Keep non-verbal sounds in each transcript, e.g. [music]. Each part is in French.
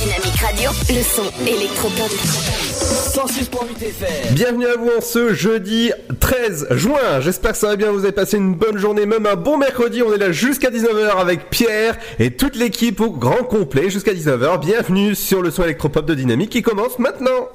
Dynamique Radio. Le son électropop. 106.8 FM. Bienvenue à vous en ce jeudi 13 juin. J'espère que ça va bien, vous avez passé une bonne journée, même un bon mercredi. On est là jusqu'à 19h avec Pierre et toute l'équipe au grand complet jusqu'à 19h. Bienvenue sur le son électropop de Dynamique qui commence maintenant.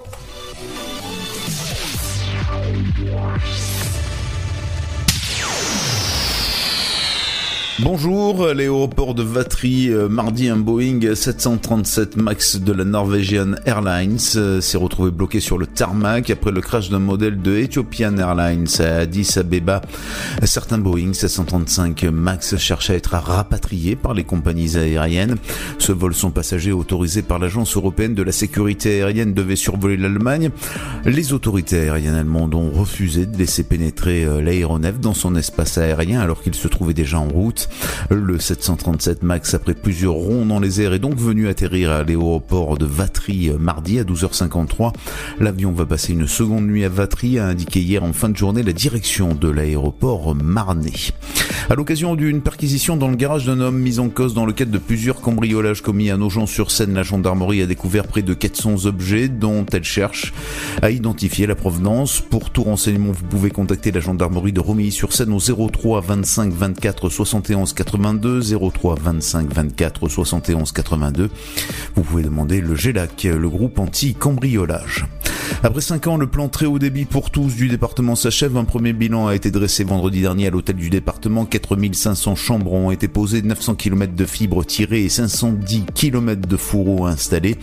Bonjour, l'aéroport de Vatry, euh, mardi un Boeing 737 MAX de la Norwegian Airlines euh, s'est retrouvé bloqué sur le tarmac après le crash d'un modèle de Ethiopian Airlines à Addis Abeba. Certains Boeing 735 MAX cherchent à être rapatriés par les compagnies aériennes. Ce vol son passager autorisé par l'agence européenne de la sécurité aérienne devait survoler l'Allemagne. Les autorités aériennes allemandes ont refusé de laisser pénétrer euh, l'aéronef dans son espace aérien alors qu'il se trouvait déjà en route. Le 737 MAX, après plusieurs ronds dans les airs, est donc venu atterrir à l'aéroport de Vatry euh, mardi à 12h53. L'avion va passer une seconde nuit à Vatry, a indiqué hier en fin de journée la direction de l'aéroport marnais. À l'occasion d'une perquisition dans le garage d'un homme mis en cause dans le cadre de plusieurs cambriolages commis à Nogent-sur-Seine, la gendarmerie a découvert près de 400 objets dont elle cherche à identifier la provenance. Pour tout renseignement, vous pouvez contacter la gendarmerie de Romilly-sur-Seine au 03 25 24 71 82 03 25 24 71 82. Vous pouvez demander le GELAC, le groupe anti-cambriolage. Après 5 ans, le plan très haut débit pour tous du département s'achève. Un premier bilan a été dressé vendredi dernier à l'hôtel du département. 4500 chambres ont été posées, 900 km de fibres tirées et 510 km de fourreaux installés.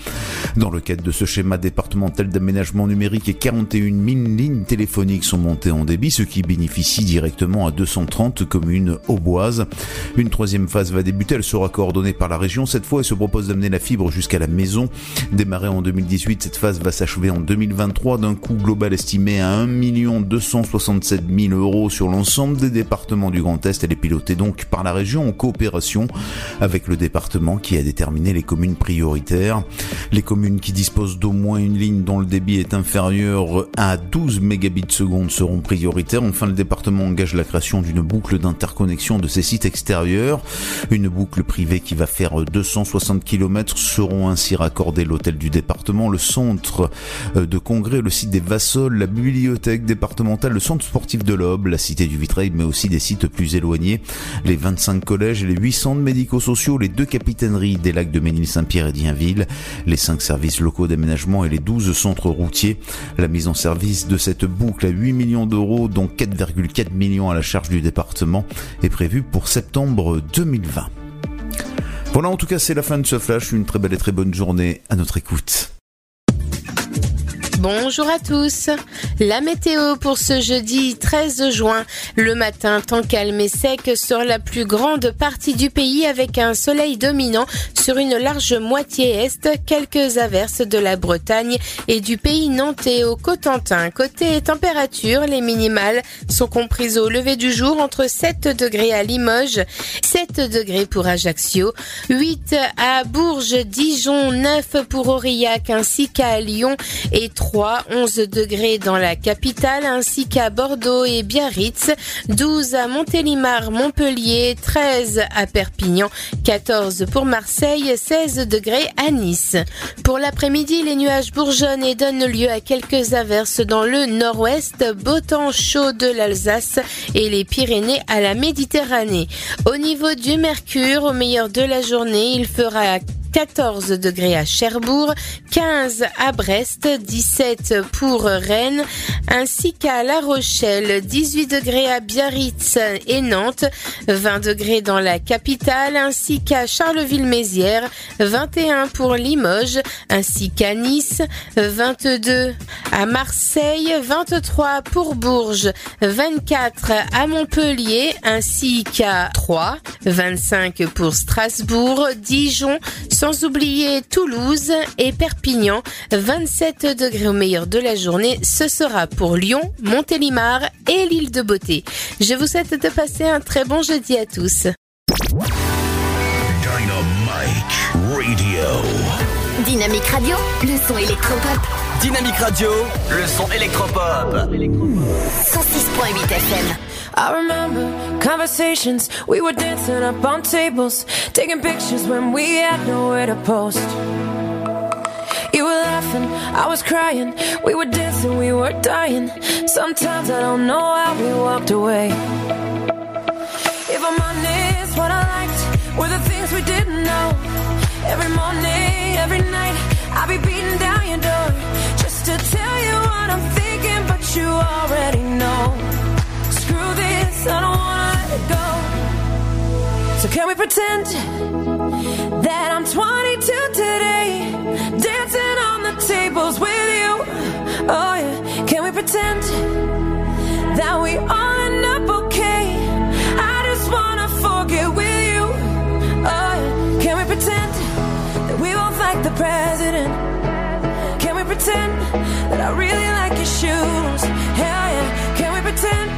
Dans le cadre de ce schéma départemental d'aménagement numérique, et 41 000 lignes téléphoniques sont montées en débit, ce qui bénéficie directement à 230 communes auboises. Une troisième phase va débuter, elle sera coordonnée par la région cette fois et se propose d'amener la fibre jusqu'à la maison. Démarrée en 2018, cette phase va s'achever en 2023 d'un coût global estimé à 1 267 000 euros sur l'ensemble des départements du Grand Est. Elle est pilotée donc par la région en coopération avec le département qui a déterminé les communes prioritaires. Les communes qui disposent d'au moins une ligne dont le débit est inférieur à 12 mégabits seconde seront prioritaires. Enfin, le département engage la création d'une boucle d'interconnexion de ces sites Une boucle privée qui va faire 260 km seront ainsi raccordés l'hôtel du département, le centre euh, de congrès, le site des Vassols, la bibliothèque départementale, le centre sportif de l'Aube, la cité du Vitrail, mais aussi des sites plus éloignés, les 25 collèges et les 8 centres médico-sociaux, les deux capitaineries des lacs de Ménil-Saint-Pierre et d'Ienville, les 5 services locaux d'aménagement et les 12 centres routiers. La mise en service de cette boucle à 8 millions d'euros, dont 4,4 millions à la charge du département, est prévue pour septembre 2020. Voilà, en tout cas, c'est la fin de ce flash. Une très belle et très bonne journée à notre écoute. Bonjour à tous. La météo pour ce jeudi 13 juin. Le matin, temps calme et sec sur la plus grande partie du pays avec un soleil dominant sur une large moitié est, quelques averses de la Bretagne et du pays nantais au Cotentin. Côté température, les minimales sont comprises au lever du jour entre 7 degrés à Limoges, 7 degrés pour Ajaccio, 8 à Bourges, Dijon, 9 pour Aurillac ainsi qu'à Lyon et 3, 11 degrés dans la capitale ainsi qu'à Bordeaux et Biarritz, 12 à Montélimar, Montpellier, 13 à Perpignan, 14 pour Marseille, 16 degrés à Nice. Pour l'après-midi, les nuages bourgeonnent et donnent lieu à quelques averses dans le nord-ouest, beau temps chaud de l'Alsace et les Pyrénées à la Méditerranée. Au niveau du mercure, au meilleur de la journée, il fera 14 degrés à Cherbourg, 15 à Brest, 17 pour Rennes, ainsi qu'à La Rochelle, 18 degrés à Biarritz et Nantes, 20 degrés dans la capitale, ainsi qu'à Charleville-Mézières, 21 pour Limoges, ainsi qu'à Nice, 22 à Marseille, 23 pour Bourges, 24 à Montpellier, ainsi qu'à Troyes, 25 pour Strasbourg, Dijon, sans oublier Toulouse et Perpignan, 27 degrés au meilleur de la journée, ce sera pour Lyon, Montélimar et l'île de Beauté. Je vous souhaite de passer un très bon jeudi à tous. Dynamite Radio. Dynamique Radio, le son électropop. Dynamique Radio, le son électropop. 106.8 FM. I remember conversations, we were dancing up on tables, taking pictures when we had nowhere to post. You were laughing, I was crying, we were dancing, we were dying. Sometimes I don't know how we walked away. If I'm honest, what I liked were the things we didn't know. Every morning, every night, I'll be beating down your door just to tell you what I'm thinking, but you already know. I don't wanna let go. So can we pretend that I'm 22 today, dancing on the tables with you? Oh yeah, can we pretend that we all end up okay? I just wanna forget with you. Oh yeah, can we pretend that we both like the president? Can we pretend that I really like your shoes? Hell yeah, can we pretend?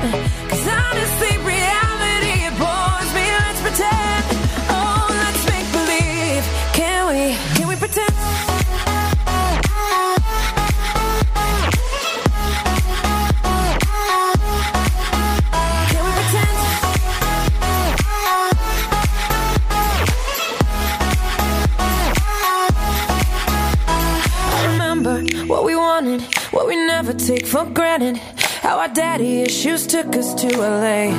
Never take for granted. How our daddy issues took us to LA.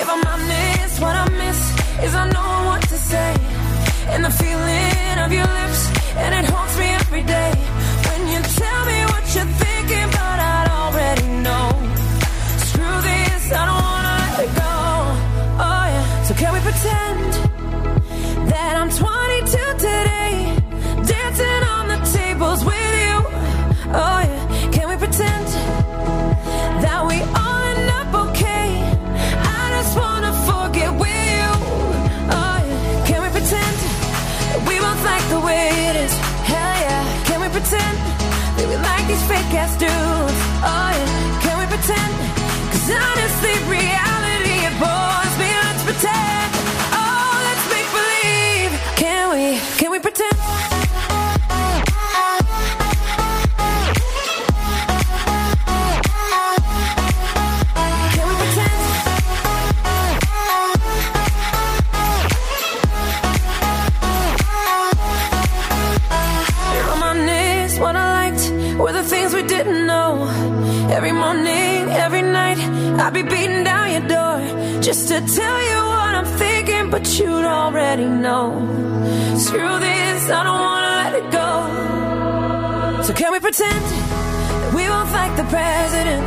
If I'm honest, what I miss is I know what to say. And the feeling of your lips, and it haunts me every day. These fake ass dudes? Oh yeah, can we pretend? Cause honestly, I'd be beating down your door just to tell you what I'm thinking, but you'd already know. Screw this, I don't wanna let it go. So can we pretend that we both like the president?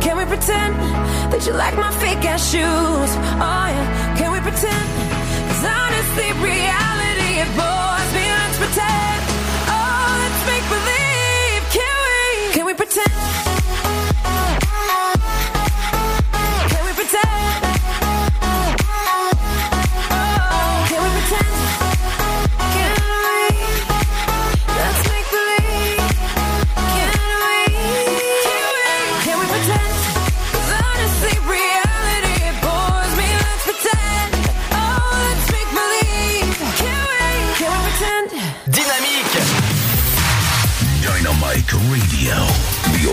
[laughs] Can we pretend that you like my fake ass shoes? Oh yeah, can we pretend? Cause honestly, reality it bores me. Let's pretend.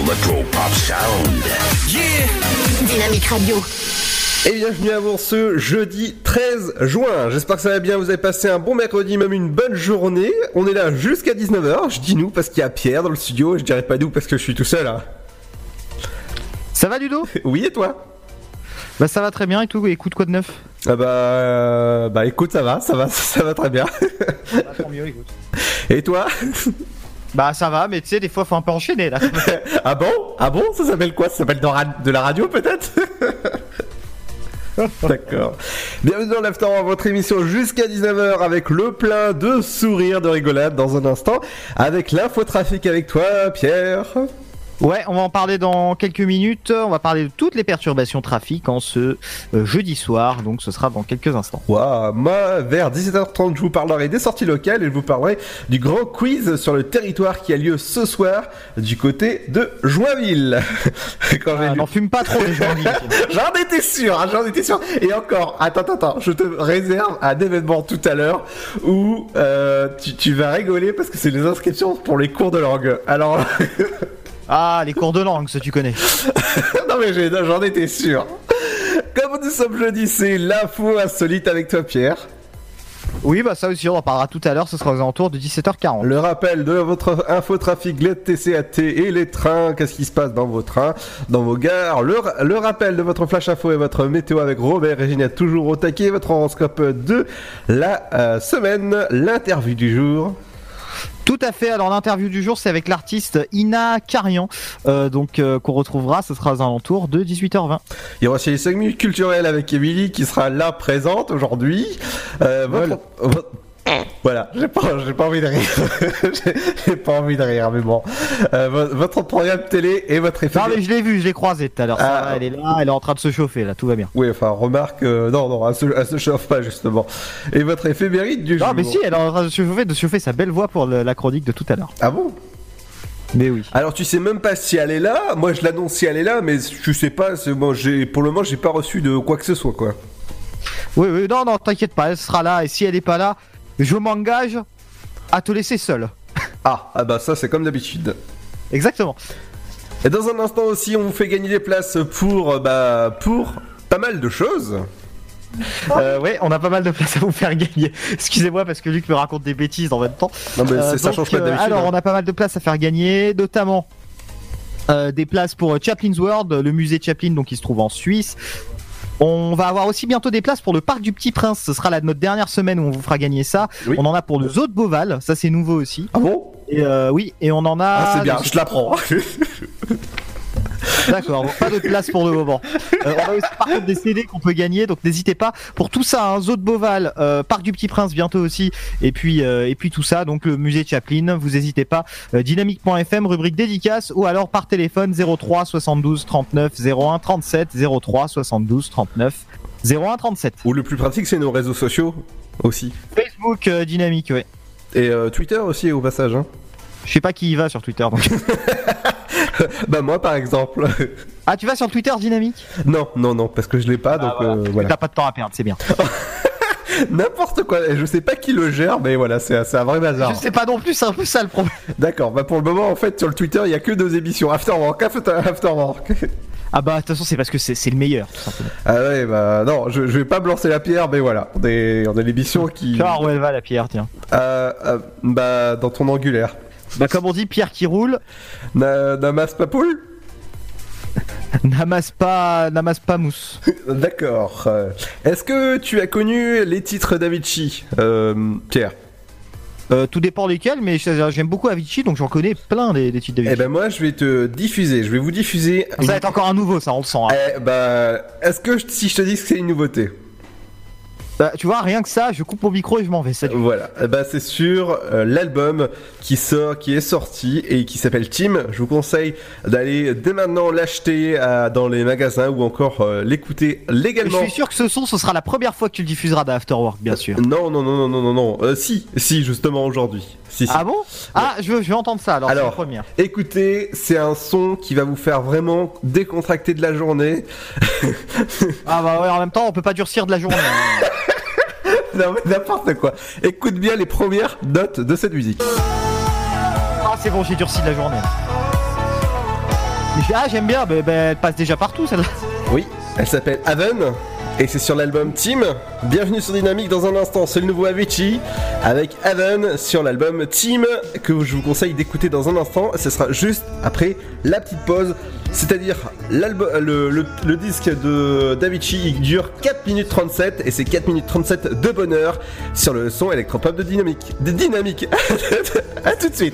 The Electro Pop Sound. Yeah Dynamique Radio. Et bienvenue à vous ce jeudi 13 juin. J'espère que ça va bien, vous avez passé un bon mercredi, même une bonne journée. On est là jusqu'à 19h. Je dis nous parce qu'il y a Pierre dans le studio. Je dirais pas nous parce que je suis tout seul. hein. Ça va Ludo? [laughs] Oui, et toi? Bah ça va très bien et tout, écoute quoi de neuf? Ah bah, euh, bah écoute, ça va, ça va, [laughs] ça va très bien. Tant mieux, écoute. Et toi? Bah ça va, mais tu sais, des fois faut un peu enchaîner là. [laughs] ah bon? Ah bon? Ça s'appelle quoi? Ça s'appelle de, la radio peut-être? [laughs] D'accord. Bienvenue dans l'After, votre émission jusqu'à 19h avec le plein de sourires, de rigolade dans un instant, avec l'infotrafic avec toi, Pierre. Ouais, on va en parler dans quelques minutes. On va parler de toutes les perturbations trafic en ce euh, jeudi soir, donc ce sera dans quelques instants. Waouh, moi, vers 17h30, je vous parlerai des sorties locales et je vous parlerai du grand quiz sur le territoire qui a lieu ce soir du côté de Joinville. [laughs] Quand Ah, N'en fume pas trop les gens. [laughs] J'en étais sûr, hein, j'en étais sûr. Et encore, attends, attends, attends, je te réserve un événement tout à l'heure où euh, tu, tu vas rigoler parce que c'est les inscriptions pour les cours de langue. Alors, [laughs] Ah, les cours de langue, ça tu connais. [laughs] non mais j'ai- j'en étais sûr. Comme nous sommes jeudi, c'est l'info insolite avec toi, Pierre. Oui, bah ça aussi, on en parlera tout à l'heure. Ce sera aux alentours de 17h40. Le rappel de votre infotrafic, les TCAT et les trains. Qu'est-ce qui se passe dans vos trains, dans vos gares? Le, ra- le rappel de votre flash info et votre météo avec Robert et Ginette toujours au taquet. Votre horoscope de la euh, semaine. L'interview du jour. Tout à fait. Alors l'interview du jour, c'est avec l'artiste Ina Carian, euh, donc euh, qu'on retrouvera. Ce sera aux alentours de 18h20. Il y aura aussi les 5 minutes culturelles avec Emily qui sera là présente aujourd'hui. Euh, votre- votre- Voilà, j'ai pas, j'ai pas envie de rire. j'ai, [laughs] j'ai pas envie de rire, mais bon. Euh, vo- votre programme télé et votre effet. Non mais je l'ai vu, je l'ai croisé tout à l'heure. Ça Ah. elle est là, elle est en train de se chauffer là, tout va bien. Oui, enfin, remarque, euh, non, non, elle se, elle se chauffe pas justement. Et votre éphéméride du jour. Non mais si, elle est en train de se chauffer, de chauffer sa belle voix pour le- la chronique de tout à l'heure. Ah bon? Mais oui. Alors tu sais même pas si elle est là. Moi, je l'annonce si elle est là, mais je sais pas. C'est, bon, j'ai, pour le moment, j'ai pas reçu de quoi que ce soit, quoi. Oui, oui, non, non, t'inquiète pas, elle sera là. Et si elle est pas là, je m'engage à te laisser seul. Ah, ah bah ça, c'est comme d'habitude. Exactement. Et dans un instant aussi, on vous fait gagner des places pour, euh, bah, pour pas mal de choses. Euh, ouais, on a pas mal de place à vous faire gagner. [laughs] Excusez-moi parce que Luc me raconte des bêtises en même temps. Non, mais Euh, ça donc, change pas euh, d'habitude. Alors, hein. on a pas mal de places à faire gagner, notamment euh, des places pour euh, Chaplin's World, le musée Chaplin, donc qui se trouve en Suisse. On va avoir aussi bientôt des places pour le parc du Petit Prince. Ce sera la, notre dernière semaine où on vous fera gagner ça. Oui. On en a pour le zoo de Beauval, ça c'est nouveau aussi. Ah bon? Et euh, oui, et on en a. Ah, c'est bien, je l'apprends. [laughs] [laughs] D'accord, donc pas de place pour le moment. Euh, on a aussi par contre des CD qu'on peut gagner, donc n'hésitez pas. Pour tout ça, un zoo de Beauval, euh, parc du Petit Prince bientôt aussi, et puis et puis tout ça, donc le musée Chaplin. Vous n'hésitez pas. Euh, Dynamique.fm, rubrique dédicace, ou alors par téléphone 03 72 39 01 37 03 72 39 01 37. Ou le plus pratique, c'est nos réseaux sociaux aussi. Facebook euh, Dynamique, ouais. Et euh, Twitter aussi, au passage. Hein. Je sais pas qui y va sur Twitter. Donc. [laughs] [laughs] bah moi, par exemple. ah, tu vas sur Twitter Dynamique? Non, non, non, parce que je l'ai pas, donc voilà. euh, voilà. T'as pas de temps à perdre, c'est bien. [laughs] N'importe quoi. Je sais pas qui le gère, mais voilà, c'est un vrai bazar. Je sais pas non plus, c'est un peu ça le problème. D'accord. Bah pour le moment, en fait, sur le Twitter, il y a que deux émissions. Afterwork, After- Afterwork. [laughs] Ah bah de toute façon c'est parce que c'est le meilleur tout simplement. ah ouais, bah non, je, je vais pas me lancer la pierre, mais voilà, on est, on est l'émission qui. Tu vois où elle va la pierre, tiens. Euh, euh, bah dans ton angulaire. Bah comme on dit, pierre qui roule, Na- Namas Papoul n'amasse pas, [laughs] n'amasse pas mousse. [laughs] D'accord. Euh, Est-ce que tu as connu les titres d'Avicii, euh, Pierre? Euh, tout dépend lesquels, mais j'aime beaucoup Avicii, donc j'en connais plein des, des titres Eh d'Avicii. ben moi, je vais te diffuser. Je vais vous diffuser. Ça va être encore un nouveau, ça on le sent. hein. Eh bah, est-ce que si je te dis que c'est une nouveauté? Bah, tu vois, rien que ça, je coupe mon micro et je m'en vais. Salut. Voilà, ben, c'est sur euh, l'album qui sort, qui est sorti et qui s'appelle Team. Je vous conseille d'aller dès maintenant l'acheter dans les magasins ou encore euh, l'écouter Je légalement. suis sûr que ce son, ce sera la première fois que tu le diffuseras d'Afterwork, bien sûr. Non, non, non, non, non, non, non. Euh, si, si, justement aujourd'hui. Si, si. Ah bon? Ah, je veux, je vais entendre ça alors. c'est Alors, la première. écoutez, c'est un son qui va vous faire vraiment décontracter de la journée. Ah bah ouais, en même temps, on peut pas durcir de la journée. [laughs] [laughs] non, mais n'importe quoi. Écoute bien les premières notes de cette musique. ah, c'est bon, j'ai durci de la journée. Mais ah, j'aime bien, bah, bah, elle passe déjà partout celle-là. Oui, elle s'appelle Haven et c'est sur l'album Team. Bienvenue sur Dynamique dans un instant, c'est le nouveau Avicii avec Haven sur l'album Team que je vous conseille d'écouter dans un instant. Ce sera juste après la petite pause, c'est-à-dire l'album, le, le- disque de d'Avicii dure 4 minutes 37 et c'est 4 minutes 37 de bonheur sur le son électropop de Dynamique. De Dynamique. [laughs] à tout de suite.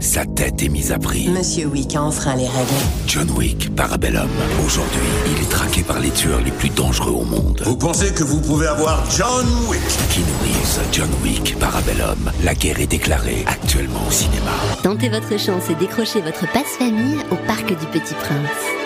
Sa tête est mise à prix. Monsieur Wick a enfreint les règles. John Wick, Parabellum. Aujourd'hui, il est traqué par les tueurs les plus dangereux au monde. Vous pensez que vous pouvez avoir John Wick? Keanu Reeves, John Wick, Parabellum? La guerre est déclarée actuellement au cinéma. Tentez votre chance et décrochez votre passe-famille au Parc du Petit Prince.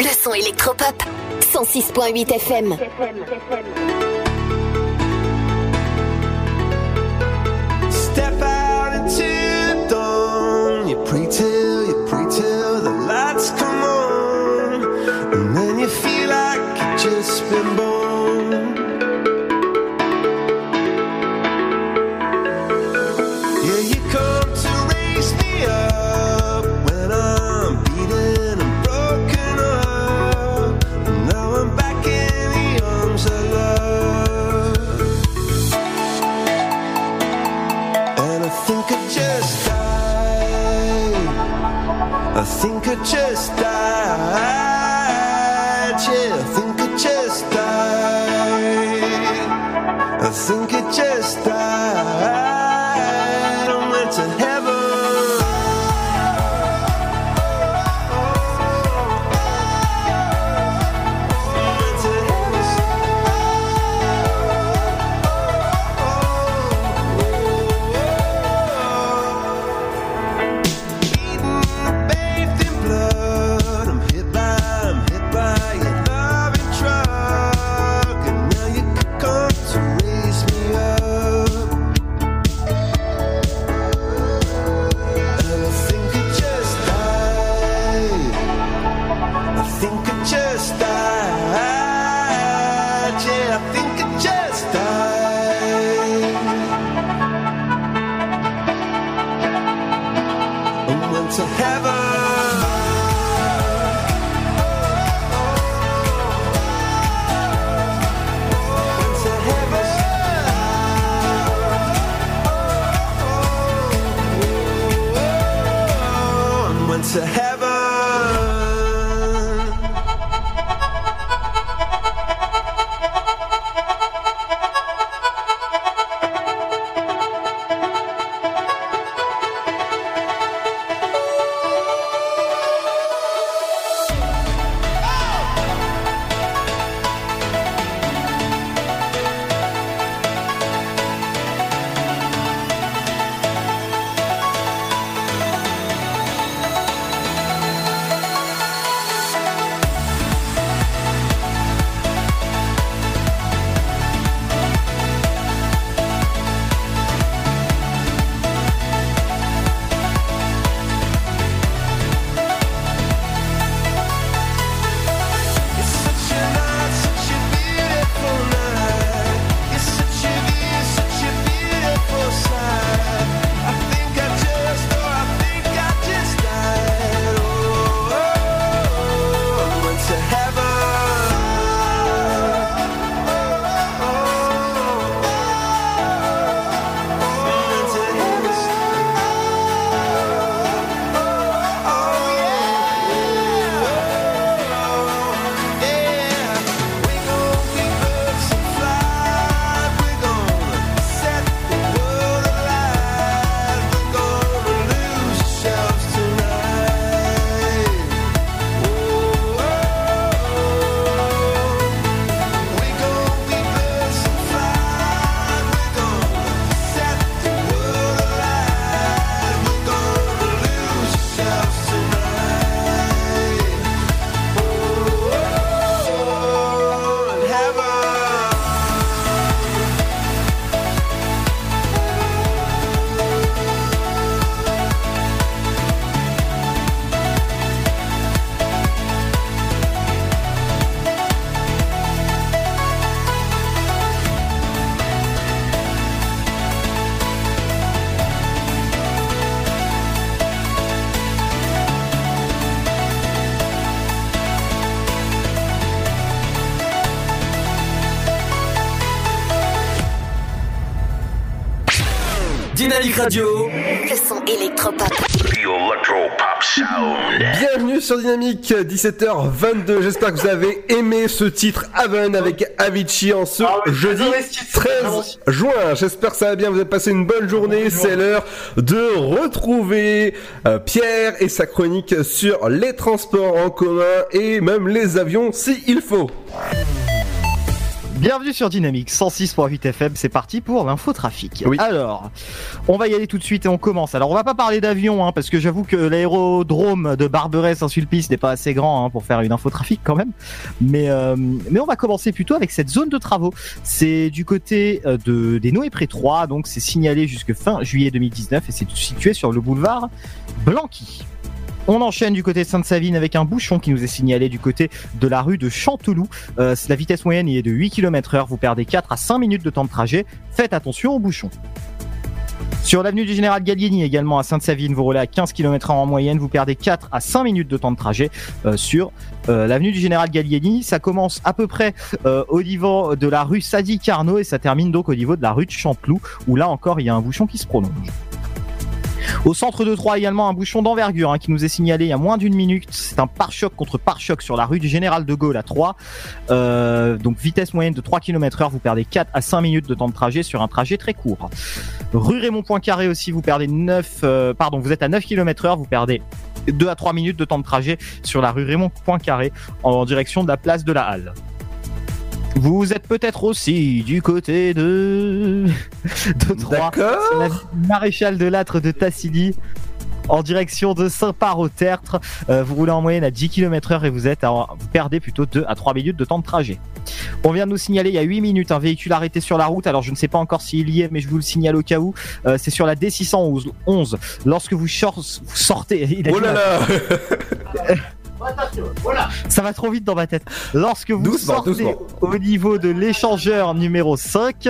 Le son électropop. 106.8 FM. Step out into dawn. You pray till, you pray till the lights come on. And then you feel like you've just been born. chest. Radio. Le son électropop. Bienvenue sur Dynamique, 17h22. J'espère que vous avez aimé ce titre Haven avec Avicii en ce jeudi 13 juin. J'espère que ça va bien. Vous avez passé une bonne journée. C'est l'heure de retrouver euh, Pierre et sa chronique sur les transports en commun et même les avions si il faut. Bienvenue sur Dynamique 106.8 FM, c'est parti pour l'infotrafic. Alors, on va y aller tout de suite et on commence. Alors, on va pas parler d'avion, hein, parce que j'avoue que l'aérodrome de Barberey-Saint-Sulpice n'est pas assez grand hein, pour faire une infotrafic quand même. Mais, euh, mais on va commencer plutôt avec cette zone de travaux. C'est du côté euh, de, des Noé Pré 3, donc c'est signalé jusque fin juillet 2019 et c'est situé sur le boulevard Blanqui. On enchaîne du côté de Sainte-Savine avec un bouchon qui nous est signalé du côté de la rue de Chanteloup. Euh, la vitesse moyenne y est de 8 km heure. Vous perdez 4 à 5 minutes de temps de trajet. Faites attention au bouchon. Sur l'avenue du Général Gallieni également à Sainte-Savine, vous roulez à 15 km en moyenne, vous perdez 4 à 5 minutes de temps de trajet euh, sur euh, l'avenue du Général Gallieni. Ça commence à peu près au niveau de la rue Sadi Carnot et ça termine donc au niveau de la rue de Champelou où là encore il y a un bouchon qui se prolonge. Au centre de Troyes également un bouchon d'envergure hein, qui nous est signalé il y a moins d'une minute. C'est un pare-choc contre pare-choc sur la rue du Général de Gaulle à 3. Euh, donc vitesse moyenne de 3 km heure, vous perdez 4 à 5 minutes de temps de trajet sur un trajet très court. Rue Raymond Poincaré aussi, vous perdez 9, euh, pardon, vous êtes à 9 km heure, vous perdez 2 à 3 minutes de temps de trajet sur la rue Raymond Poincaré en direction de la place de la Halle. Vous êtes peut-être aussi du côté de, de Troyes, la maréchal de Lattre de Tassili. En direction de Saint-Par-au-Tertre, Euh, vous roulez en moyenne à 10 km heure et vous êtes à, vous perdez plutôt 2 à 3 minutes de temps de trajet. On vient de nous signaler il y a 8 minutes un véhicule arrêté sur la route. Alors je ne sais pas encore s'il y est, mais je vous le signale au cas où. Euh, c'est sur la D611. 11. Lorsque vous, vous sortez, [laughs] il a Oh du là [laughs] mal. là Ça va trop vite dans ma tête. Lorsque vous Doucement, sortez doucement. au niveau de l'échangeur numéro 5,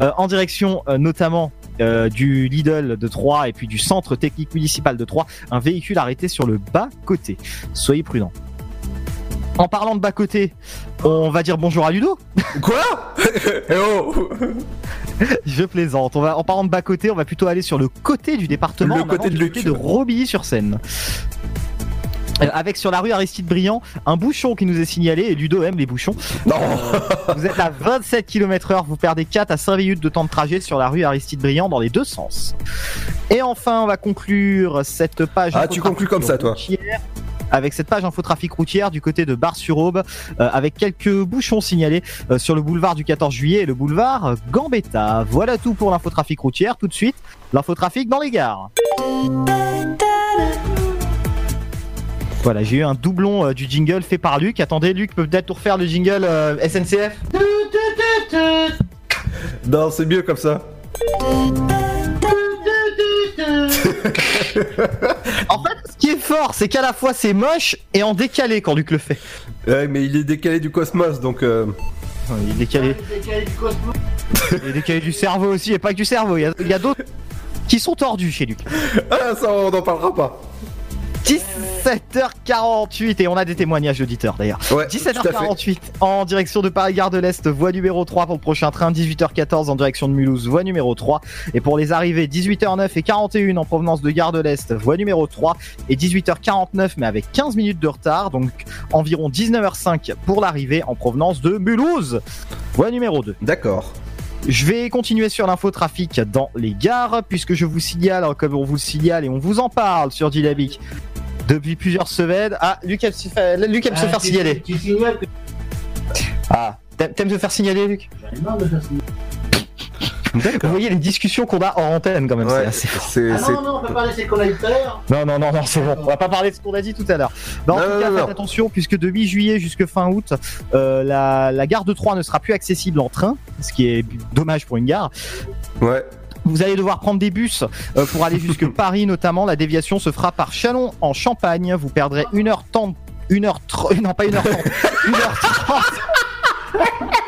euh, en direction euh, notamment euh, du Lidl de Troyes et puis du centre technique municipal de Troyes, un véhicule arrêté sur le bas côté. Soyez prudents. En parlant de bas côté, on va dire bonjour à Ludo. Quoi? [laughs] Eh oh Je plaisante. On va, en parlant de bas côté, on va plutôt aller sur le côté du département, Le côté de côté de Robilly-sur-Seine. Euh, Avec sur la rue Aristide Briand un bouchon qui nous est signalé et Ludo aime les bouchons. Non Vous êtes à 27 km heure, vous perdez 4 à 5 minutes de temps de trajet sur la rue Aristide Briand dans les deux sens. Et enfin, on va conclure cette page. Ah, tu conclus comme ça, toi. Avec cette page infotrafic routière du côté de Bar-sur-Aube, euh, avec quelques bouchons signalés euh, sur le boulevard du 14 juillet et le boulevard euh, Gambetta. Voilà tout pour l'infotrafic routière. Tout de suite, l'infotrafic dans les gares. Voilà, j'ai eu un doublon euh, du jingle fait par Luc. Attendez, Luc peut peut-être nous refaire le jingle euh, SNCF Non, c'est mieux comme ça. En fait, ce qui est fort, c'est qu'à la fois c'est moche et en décalé quand Luc le fait. Ouais, mais il est décalé du cosmos, donc... euh, Il est décalé. Il est décalé du cerveau aussi, et pas que du cerveau. Il y a, il y a d'autres qui sont tordus chez Luc. Ah, ça, on n'en parlera pas. 17h48 et on a des témoignages d'auditeurs d'ailleurs. Ouais, tout à fait. 17h48 en direction de Paris-Gare de l'Est, voie numéro 3 pour le prochain train, 18h14 en direction de Mulhouse, voie numéro 3. Et pour les arrivées, 18h09 et 41 en provenance de Gare de l'Est, voie numéro 3. Et 18h49 mais avec 15 minutes de retard, donc environ 19h05 pour l'arrivée en provenance de Mulhouse, voie numéro 2. D'accord. Je vais continuer sur l'infotrafic dans les gares, puisque je vous signale, comme on vous le signale et on vous en parle sur Dynamique depuis plusieurs semaines. Ah, Luc aime se faire, Luc aime se faire signaler. Ah, t'aimes t'aimes se faire signaler, Luc? Vous voyez les discussions qu'on a en antenne quand même, c'est assez c'est... Ah non, non, on peut pas laisser qu'on a eu tout à l'heure. non, non, non, non, c'est bon. On va pas parler de ce qu'on a dit tout à l'heure. Bah, en Non, tout non, cas, non, faites non. attention, puisque de mi-juillet jusque fin août, euh, la, la gare de Troyes ne sera plus accessible en train, ce qui est dommage pour une gare. Ouais. Vous allez devoir prendre des bus euh, pour aller jusque [laughs] Paris notamment. La déviation se fera par Chalon en Champagne. Vous perdrez 1h30. 1h30. Non, pas 1h30. 1h30. Viens, toi, dans une heure. [laughs]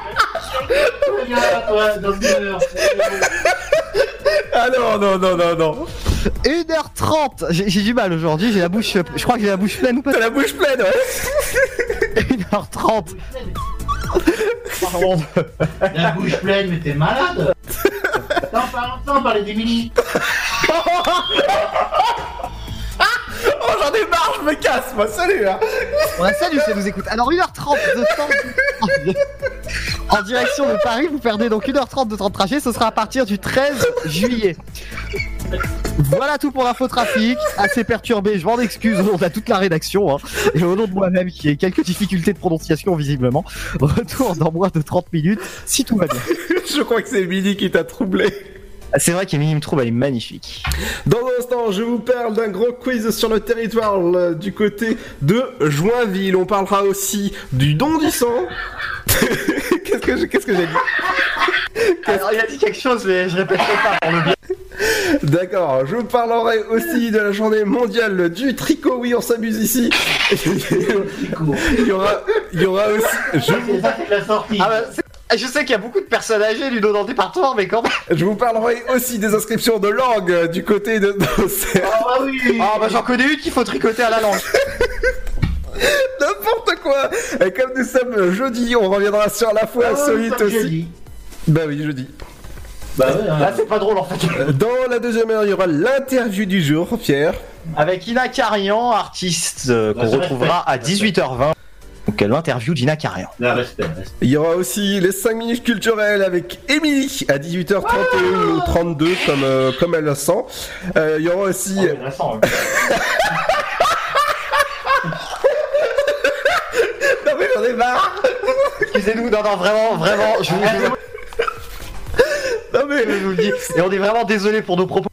Ah non, non, non, non, non. 1h30 J'ai j'ai du mal aujourd'hui, j'ai la bouche. Je crois que j'ai la bouche pleine ou pas T'as la bouche pleine, ouais 1h30 Pardon. La bouche pleine, mais t'es malade. Non, pas non, parler d'Emily. Oh, j'en ai marre, je me casse, moi, salut hein. Ouais, salut, ça nous écoute. Alors 1h30 de temps en direction de Paris, vous perdez donc 1h30 de temps de trajet, ce sera à partir du 13 juillet. Voilà tout pour l'infotrafic, assez perturbé, je m'en excuse au nom de toute la rédaction, hein, et au nom de moi-même qui ai quelques difficultés de prononciation visiblement. Retour dans moins de 30 minutes, si tout va bien. [laughs] Je crois que c'est Emily qui t'a troublé. Ah, C'est vrai qu'Emily me trouve, elle est magnifique. Dans un instant, je vous parle d'un grand quiz sur le territoire euh, du côté de Joinville. On parlera aussi du don du sang. [laughs] qu'est-ce que j'ai qu'est-ce que j'ai dit [laughs] Alors il a dit quelque chose, mais je répéterai pas pour le bien. [laughs] D'accord, je vous parlerai aussi de la journée mondiale du tricot. Oui, on s'amuse ici. il y aura, il y aura aussi. Je Ça, c'est la sortie. Ah bah, je sais qu'il y a beaucoup de personnes âgées, Ludo, dans le département, mais quand même. je vous parlerai aussi des inscriptions de langue euh, du côté de d'Auxerre. Ah oui. Ah bah j'en connais une qu'il faut tricoter à la langue. [laughs] N'importe quoi. Et comme nous sommes jeudi, on reviendra sur la foi Ah j'ai aussi. dit. Bah oui, jeudi. Bah ouais, hein. Là c'est pas drôle en fait. Euh, Dans la deuxième heure, il y aura l'interview du jour, Pierre. Avec Ina Carian, artiste euh, qu'on Bah, je retrouvera à respecte, 18h20. Donc euh, l'interview d'Ina respect, respect. Il y aura aussi les 5 minutes culturelles avec Émilie à 18h31 ou 32 comme, euh, comme elle le sent. Euh, il y aura aussi... Oh, mais Vincent, hein. [laughs] non mais j'en ai marre Excusez-nous, non, non, vraiment, vraiment, je vous, je vous- Non mais... je vous le dis. Et on est vraiment désolé pour nos propos.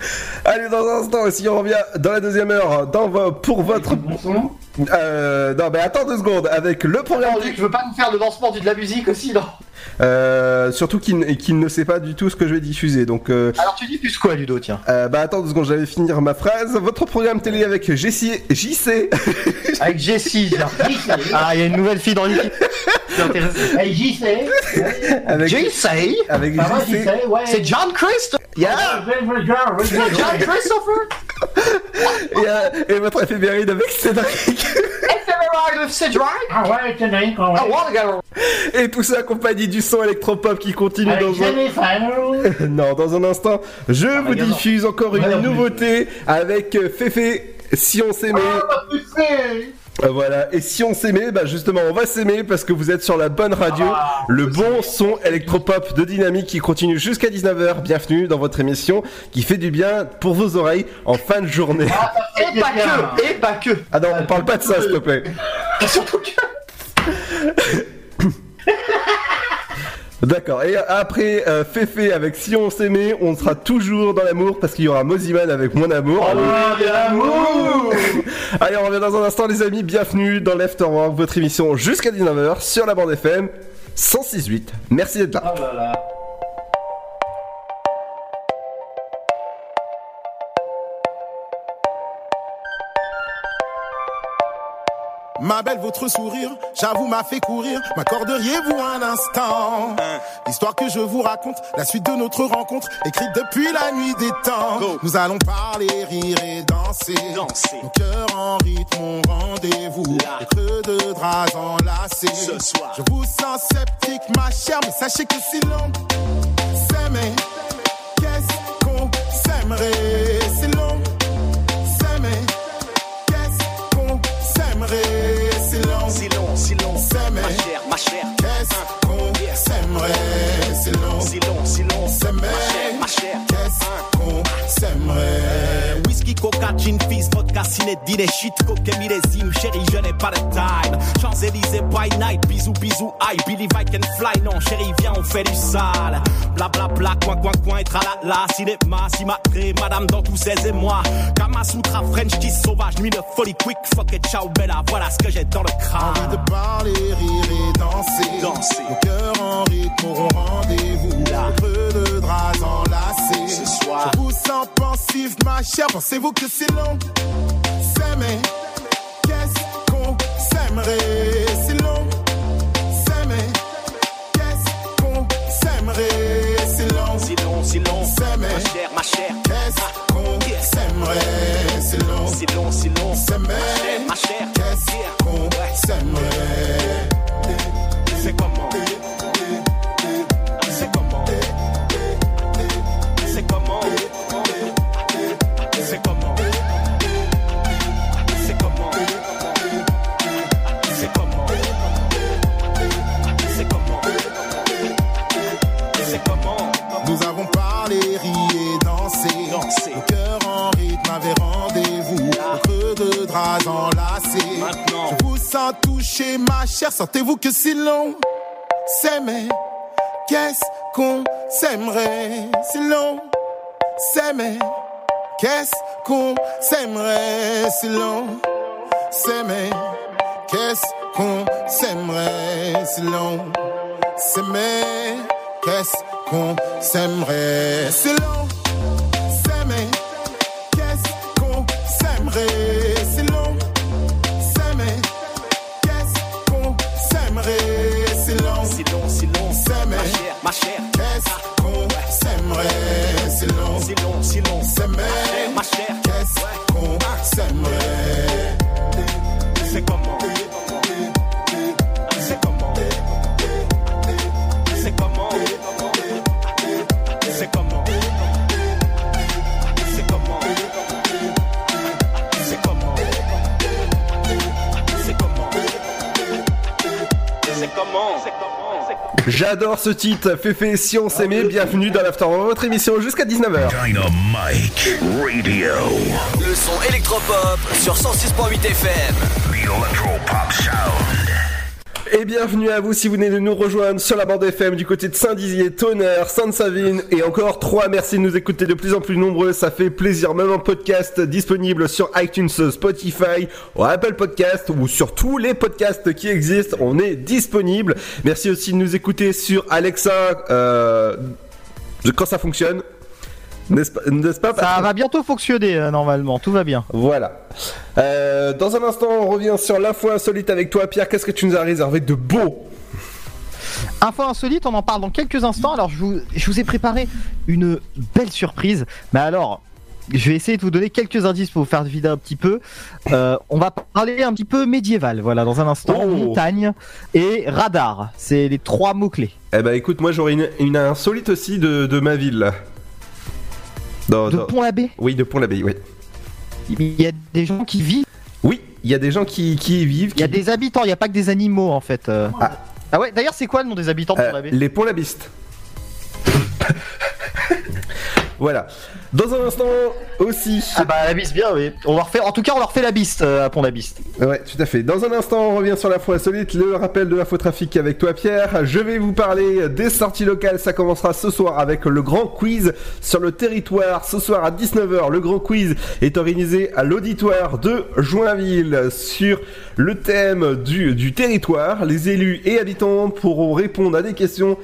[laughs] Allez, dans un instant aussi, on revient dans la deuxième heure dans pour votre... Bon son. Euh, non mais attends deux secondes, avec le programme... Luc, je veux pas nous faire le lancement du de la musique aussi, non Euh, surtout qu'il qu'il ne sait pas du tout ce que je vais diffuser, donc... euh, Alors tu dis plus quoi, Ludo, tiens? euh, bah attends deux secondes, j'allais finir ma phrase. Votre programme télé avec Jessie, JC, [laughs] Avec Jessie, tiens. Ah, il y a une nouvelle fille dans l'équipe. Avec, Jessie [laughs] avec JC. sais, ouais. C'est John Christ Yeah. John. Christopher [laughs] et, euh, et votre éphéméride avec Cédric. Ephemeral of Cedric Ah ouais, wanna go Et tout ça accompagné du son électropop qui continue Avec dans un... [laughs] Non, dans un instant, je vous regarde. diffuse encore une nouveauté avec euh, Féfé. Si on s'aimait, Ah, poussé. Euh, voilà. Et si on s'aimait, bah justement, on va s'aimer parce que vous êtes sur la bonne radio, Ah, le bon son électropop de Dynamique qui continue jusqu'à 19h. Bienvenue dans votre émission qui fait du bien pour vos oreilles en fin de journée. Et pas que Et pas que Ah non, on parle pas de ça, s'il te plaît. [laughs] Surtout que D'accord. Et après euh, Féfé avec Si on s'aimait, on sera toujours dans l'amour parce qu'il y aura Moziman avec Mon amour. Oh, de l'amour. Allez, on revient dans un instant, les amis. Bienvenue dans l'Afterwork, votre émission jusqu'à 19h sur la bande FM 106.8. Merci d'être là. Oh là là. Ma belle, votre sourire, j'avoue, m'a fait courir. M'accorderiez-vous un instant? L'histoire que je vous raconte, la suite de notre rencontre, écrite depuis la nuit des temps. Nous allons parler, rire et danser. Nos cœurs en rythme, mon rendez-vous. Creux de draps enlacés. Ce soir. Je vous sens sceptique, ma chère, mais sachez que si l'on s'aimait, qu'est-ce qu'on s'aimerait? Coca, gin, fizz, vodka, ciné, dîner, shit, coquet, millésime, chérie, je n'ai pas de time. Champs-Élysées, by night, bisous, bisous, aïe, Believe I can fly, non, chérie, viens, on fait du sale. Bla bla bla, coin, coin, coin, et tralala, cinéma, cimatré, madame dans tous ses émois. Kamasutra, French kiss sauvage, nuit de folie, quick, fuck it, ciao, bella, voilà ce que j'ai dans le Envie crâne. de parler, rire et danser. Danser. Nos cœurs en rythme auront rendez-vous. Là. De draps enlacés. Ce soir. Je vous sens pensive, ma chère. Pensez-vous que c'est long? S'aimer. Qu'est-ce qu'on s'aimerait? Si l'on s'aimait. Qu'est-ce qu'on s'aimerait? Si l'on Si l'on, si l'on, s'aimait. ma chère, ma chère, Qu'est-ce qu'on s'aimerait? Si l'on si l'on, si l'on, s'aimait. ma chère, Qu'est-ce qu'on s'aimerait? Sans toucher ma chair. Sentez-vous que si l'on s'aimait, qu'est-ce qu'on s'aimerait? Si l'on s'aimait? Qu'est-ce qu'on s'aimerait? Si l'on s'aimait? Qu'est-ce qu'on s'aimerait? Si l'on s'aimait? Qu'est-ce qu'on s'aimerait? Si l'on Si l'on, s'aimait? ma chère. Qu'est-ce qu'on comment C'est comment? C'est comment? C'est comment? C'est comment? C'est comment? C'est comment? C'est comment? C'est comment? J'adore ce titre, Féfé, si on s'aimait, bienvenue dans l'After, votre émission jusqu'à 19h. Dynamite Radio. Le son électropop sur 106.8 FM. The Electro Pop Sound. Et bienvenue à vous si vous venez de nous rejoindre sur la bande FM du côté de Saint-Dizier, Tonnerre, Sainte-Savine et encore trois. Merci de nous écouter de plus en plus nombreux, ça fait plaisir. Même en podcast disponible sur iTunes, Spotify, ou Apple Podcast ou sur tous les podcasts qui existent, on est disponible. Merci aussi de nous écouter sur Alexa euh, quand ça fonctionne. N'est-ce pas, n'est-ce pas Ça va bientôt fonctionner euh, normalement, tout va bien. Voilà. Euh, dans un instant, on revient sur l'info insolite avec toi, Pierre. Qu'est-ce que tu nous as réservé de beau Info insolite, on en parle dans quelques instants. Alors je vous, je vous ai préparé une belle surprise. Mais alors, je vais essayer de vous donner quelques indices pour vous faire vider un petit peu. Euh, on va parler un petit peu médiéval, voilà, dans un instant. Oh. Montagne et radar, c'est les trois mots-clés. Eh ben écoute, moi j'aurais une, une insolite aussi de, de ma ville. Dans- De dans- Pont-l'Abbé, Oui, de Pont-l'Abbé, oui. il y a des gens qui vivent, Oui, il y a des gens qui, qui y vivent. il y a qui- des habitants, il n'y a pas que des animaux en fait. euh. Ah. Ah ouais, d'ailleurs c'est quoi le nom des habitants de Euh, Pont-l'Abbé les Pont-Labistes. [laughs] voilà. Dans un instant aussi. Ah bah la biste bien oui. On leur fait, en tout cas on leur fait la biste euh, à Pont-la-Biste. Ouais, tout à fait. Dans un instant, on revient sur l'info insolite, le rappel de l'infotrafic avec toi, Pierre. Je vais vous parler des sorties locales. Ça commencera ce soir avec le grand quiz sur le territoire. Ce soir à 19h, le grand quiz est organisé à l'auditoire de Joinville sur le thème du, du territoire. Les élus et habitants pourront répondre à des questions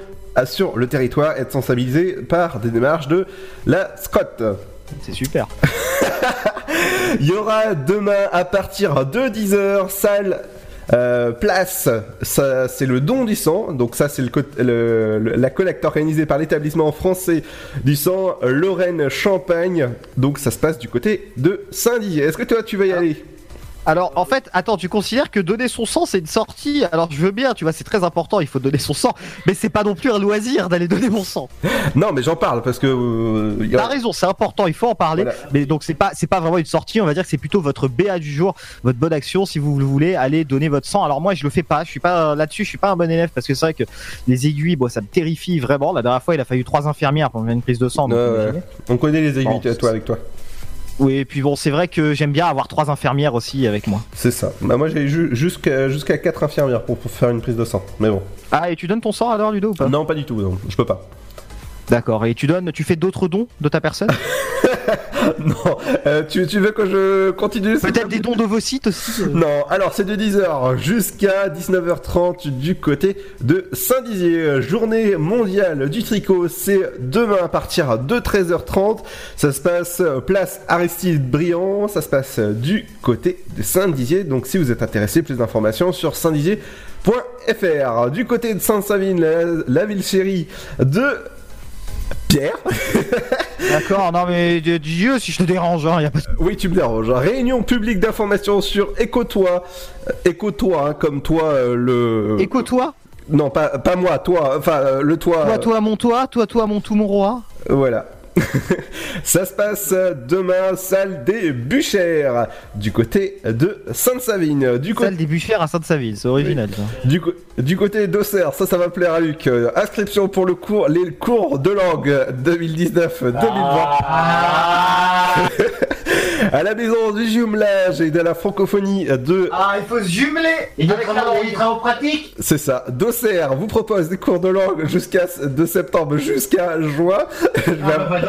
sur le territoire, être sensibilisés par des démarches de la SCOT. C'est super. [laughs] Il y aura demain à partir de 10h, salle. euh, place, ça c'est le don du sang, donc ça c'est le, co- le- le- la collecte organisée par l'établissement français du sang Lorraine Champagne, donc ça se passe du côté de Saint-Dizier. Est-ce que toi tu vas y aller? Alors en fait, attends, tu considères que donner son sang c'est une sortie? Alors je veux bien, tu vois, c'est très important, il faut donner son sang, mais c'est pas non plus un loisir d'aller donner mon sang. Non mais j'en parle parce que... euh, T'as raison, c'est important, il faut en parler. Voilà. Mais donc c'est pas c'est pas vraiment une sortie, on va dire que c'est plutôt votre BA du jour, votre bonne action si vous le voulez, aller donner votre sang. Alors moi je le fais pas, je suis pas là-dessus, je suis pas un bon élève parce que c'est vrai que les aiguilles, bon ça me terrifie vraiment. La dernière fois il a fallu trois infirmières pour me faire une prise de sang. donc. On connaît les aiguilles, Bon, toi, avec toi. Oui, et puis bon c'est vrai que j'aime bien avoir trois infirmières aussi avec moi. C'est ça. Bah moi j'ai ju- jusqu'à jusqu'à 4 infirmières pour, pour faire une prise de sang. Mais bon. Ah et tu donnes ton sang alors Ludo ou pas? Non pas du tout, non, je peux pas. D'accord, et tu donnes, tu fais d'autres dons de ta personne? [laughs] [laughs] non, euh, tu, tu veux que je continue Peut-être des dons d'ovocytes aussi euh [laughs] Non, alors c'est de 10h jusqu'à 19h30 du côté de Saint-Dizier. Journée mondiale du tricot, c'est demain à partir de 13h30. Ça se passe euh, place Aristide Briand, ça se passe du côté de Saint-Dizier. Donc si vous êtes intéressé, plus d'informations sur saint-dizier.fr. Du côté de Sainte-Savine, la, la ville chérie de Pierre. [laughs] D'accord, non mais Dieu, Dieu, si je te dérange, hein, y a pas de... Oui, tu me déranges. Réunion publique d'information sur Éco-toi. Euh, Éco-toi, hein, comme toi, euh, le. Éco-toi Non, pas, pas moi, toi. Enfin, euh, le toit. Toi, toi, mon toi, toi, toi, mon tout, mon roi. euh, voilà. Ça se passe demain, salle des Bûchères, du côté de Sainte-Savine. Du, Salle des bûchères à Sainte-Savine, c'est original ça. du, côté d'Auxerre, ça, ça va plaire à Luc. Inscription pour le cours, les cours de langue 2019-2020. [laughs] À la maison du jumelage et de la francophonie de... Ah, il faut se jumeler Et avec la travaux pratiques C'est ça, d'Auxerre vous propose des cours de langue jusqu'à de septembre jusqu'à juin. [laughs] Je vais- Ah, bah,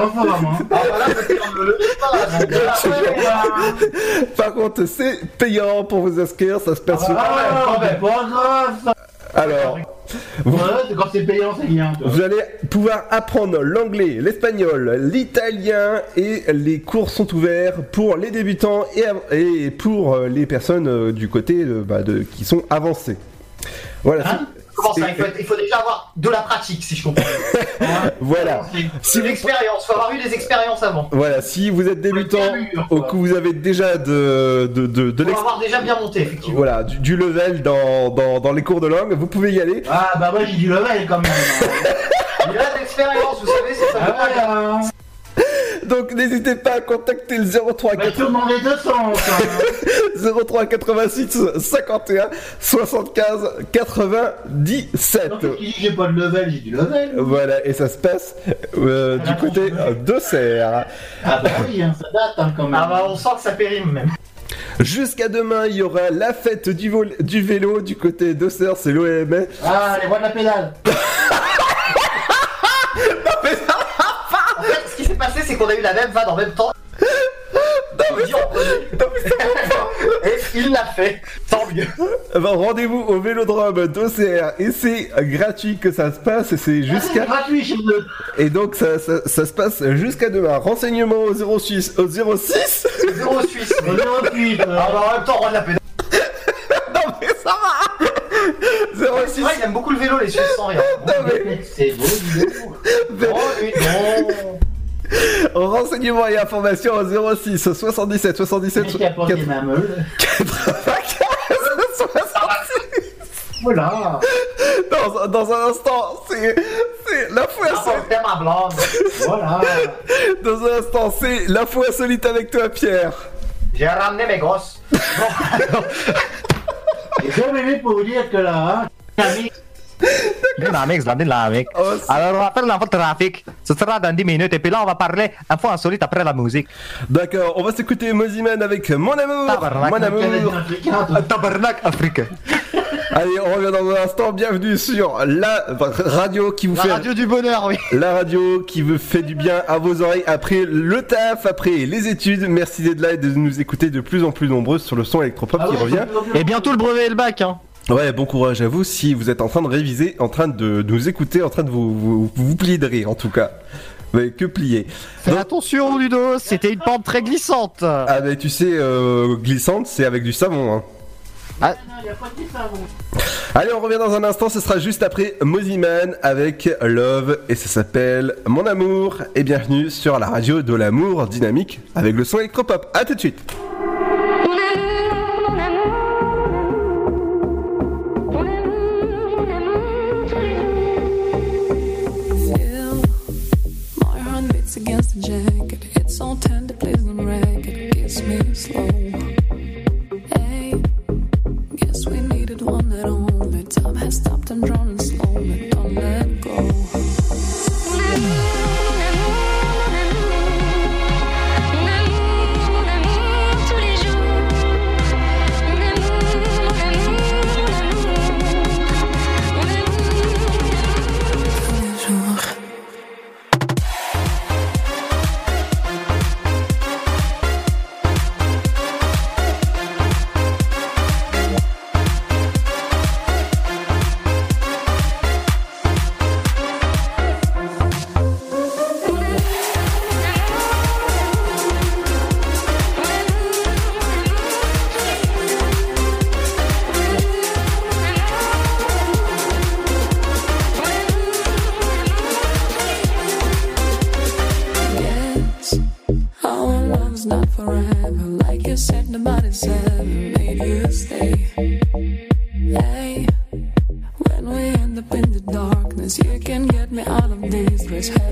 moi. Ah, voilà, le là, Par contre, c'est payant pour vous inscrire, ça se passe sur- Ah, ouais, pas grave, ça. Alors, vous, quand c'est payant, c'est bien. toi. vous allez pouvoir apprendre l'anglais, l'espagnol, l'italien et les cours sont ouverts pour les débutants et, et pour euh, les personnes euh, du côté euh, bah, de, qui sont avancées. Voilà. Hein? Comment ça c'est- il faut, être- il faut déjà avoir de la pratique, si je comprends. [laughs] Voilà. Si l'expérience, faut avoir eu des expériences avant. Voilà, si vous êtes débutant ou que vous avez déjà de, de, de, de Faut avoir déjà bien monté, effectivement. voilà, du, du level dans, dans, dans les cours de langue, vous pouvez y aller. Ah, bah, moi, j'ai du level quand même. [laughs] Il a de l'expérience, vous savez, c'est ça. Ah. Donc n'hésitez pas à contacter le 03 Bah, tout le monde est de sens. hein. 03 86 51 75 97. Donc, qui dit que j'ai pas de level, j'ai du level. Voilà, et ça se passe euh, du côté d'Auxerre. Ah, bah oui, hein, ça date hein, quand même. Ah bah on sent que ça périme même. Jusqu'à demain, il y aura la fête du, vol- du vélo du côté d'Auxerre, c'est l'OM. Ah, les voies de la pédale. [laughs] En fait, ce qui s'est passé, c'est qu'on a eu la même vanne en même temps. [laughs] Non, [laughs] Et il l'a fait, tant mieux. Eh ben, Rendez-vous au vélodrome d'Auxerre et c'est gratuit que ça se passe et c'est C'est jusqu'à gratuit et donc ça, ça, ça se passe jusqu'à demain. Renseignements au 06 au 06. Zéro Suisse. Au 08, euh, Ah bah en même temps, de la pédale. [laughs] non mais ça va. C'est vrai, il aime beaucoup le vélo, les Suisses sans rien. Non mais C'est beau, donc. Oh. [laughs] renseignements et informations au 06 77 77 Qui a porté ma meule [laughs] 95 66. Voilà. Dans, dans un instant, c'est l'info Ah, insolite. blonde. Voilà. Dans un instant, c'est l'info insolite avec toi, Pierre. J'ai ramené mes grosses. [laughs] Et j'ai aimé pour vous dire que là, hein, Dynamics, la dynamique. Oh, Alors, on va faire l'info trafic. Ce sera dans 10 minutes. Et puis là, on va parler info insolite après la musique. D'accord, on va s'écouter Moziman avec Mon amour. Tabarnak, Mon amour. toi. Tabarnak africain. [laughs] Allez, on revient dans un instant. Bienvenue sur la radio qui vous La fait radio du bonheur, oui. la radio qui vous fait du bien à vos oreilles après le taf, après les études. Merci d'être là et de nous écouter de plus en plus nombreux sur le son électropop Ah qui ouais, revient. Et bientôt le brevet et le bac, hein. Ouais, bon courage à vous si vous êtes en train de réviser, en train de nous écouter, en train de vous, vous, vous plier de rire en tout cas. Ouais, que plier. Fais attention, Ludo, c'était une pente très glissante. Ah mais tu sais, euh, glissante, c'est avec du savon. Hein. Ah. il y a pas de savon. Allez, on revient dans un instant, ce sera juste après Moziman avec Love et ça s'appelle Mon amour et bienvenue sur la radio de l'amour dynamique avec le son électropop. À tout de suite. Against the jacket. It's so tender, please don't it. Kiss me slow. Hey, guess we needed one only time has stopped and and. Don't let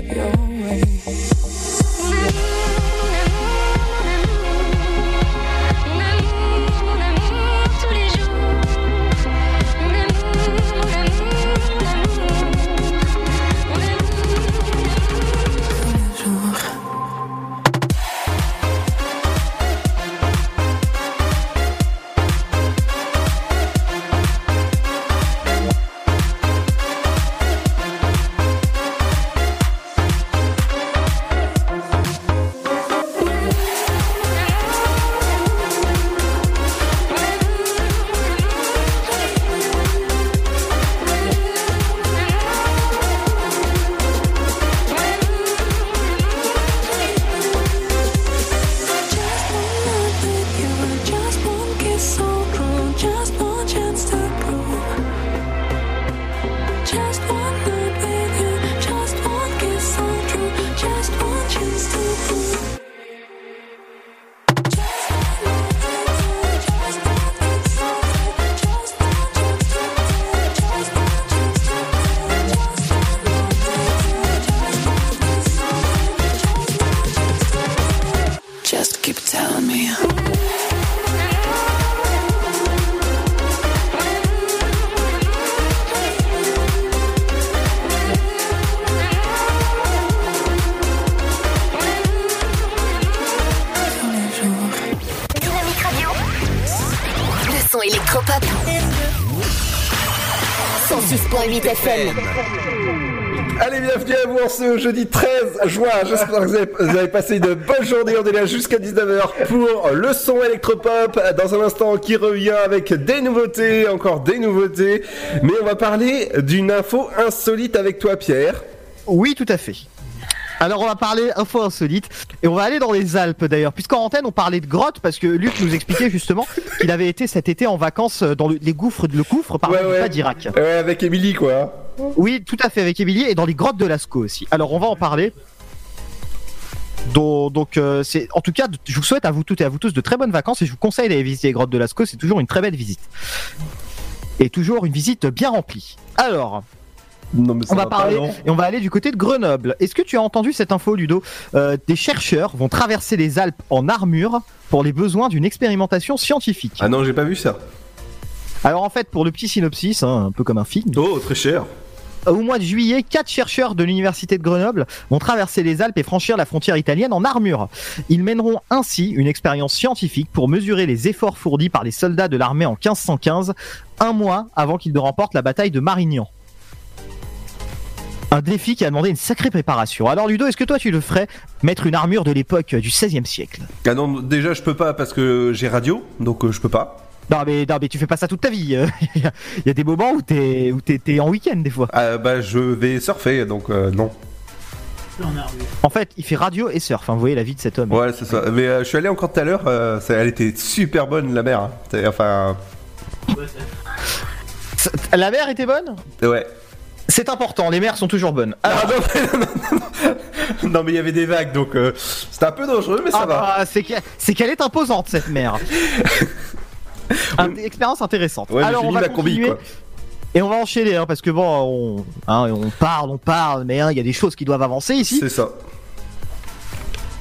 your way. Allez, bienvenue à vous en ce jeudi 13 juin. J'espère que vous avez, vous avez passé une bonne journée. On est là jusqu'à 19h pour le son électropop. Dans un instant, qui revient avec des nouveautés, encore des nouveautés. Mais on va parler d'une info insolite avec toi, Pierre. Oui, tout à fait. Alors on va parler info insolite et on va aller dans les Alpes d'ailleurs puisqu'en antenne on parlait de grottes parce que Luc nous expliquait justement qu'il avait été cet été en vacances dans le- les gouffres le gouffre pardon, Ouais, ouais. Pas d'Irak. Ouais, avec Émilie, quoi. Oui, tout à fait avec Émilie et dans les grottes de Lascaux aussi. Alors on va en parler. Donc, donc, euh, c'est en tout cas, je vous souhaite à vous toutes et à vous tous de très bonnes vacances et je vous conseille d'aller visiter les grottes de Lascaux. C'est toujours une très belle visite et toujours une visite bien remplie. Alors, Non, mais ça on va va pas, parler non et on va aller du côté de Grenoble. Est-ce que tu as entendu cette info, Ludo Euh, Des chercheurs vont traverser les Alpes en armure pour les besoins d'une expérimentation scientifique. Ah non, j'ai pas vu ça. Alors en fait, pour le petit synopsis, hein, un peu comme un film. Oh, très cher. Au mois de juillet, quatre chercheurs de l'université de Grenoble vont traverser les Alpes et franchir la frontière italienne en armure. Ils mèneront ainsi une expérience scientifique pour mesurer les efforts fournis par les soldats de l'armée en 1515, un mois avant qu'ils ne remportent la bataille de Marignan. Un défi qui a demandé une sacrée préparation. Alors Ludo, est-ce que toi tu le ferais mettre une armure de l'époque du 16e siècle? Ah non, déjà, je peux pas parce que j'ai radio, donc euh, je peux pas. non mais, non mais tu fais pas ça toute ta vie. [laughs] Il y, a- il y a des moments où t'es où t'es- t'es en week-end des fois. Ah, bah, je vais surfer, donc euh, non. En fait, il fait radio et surf. hein, vous voyez la vie de cet homme. Ouais, c'est ça. Mais euh, je suis allé encore tout à l'heure, euh, ça- elle était super bonne, la mer. hein. Enfin, La mer était bonne? Ouais. C'est important, les mers sont toujours bonnes. Alors, Ah, [laughs] non, mais, non, non, non. Non, mais il y avait des vagues, donc euh, c'était un peu dangereux, mais ça ah va. bah, c'est qu'elle est imposante cette mer. [laughs] Expérience intéressante. Ouais, Alors on va la combi, quoi. et on va enchaîner hein, parce que bon, on, hein, on parle, on parle, mais hein, il y a des choses qui doivent avancer ici. C'est ça.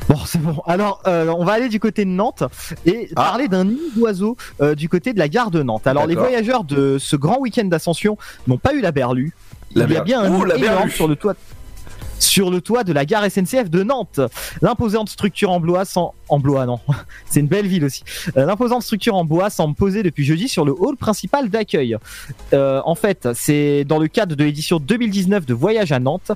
Bon, c'est bon. Alors, euh, on va aller du côté de Nantes et Ah. parler d'un nid d'oiseaux euh, du côté de la gare de Nantes. Alors, les voyageurs de ce grand week-end d'ascension n'ont pas eu la berlue. La Il y a bien un nid la énorme sur le toit. Sur le toit de la gare SNCF de Nantes. L'imposante structure en bois sans... En bois, non. [laughs] C'est une belle ville aussi. Euh, L'imposante structure en bois semble posée depuis jeudi sur le hall principal d'accueil. Euh, en fait, c'est dans le cadre de l'édition 2019 de Voyage à Nantes.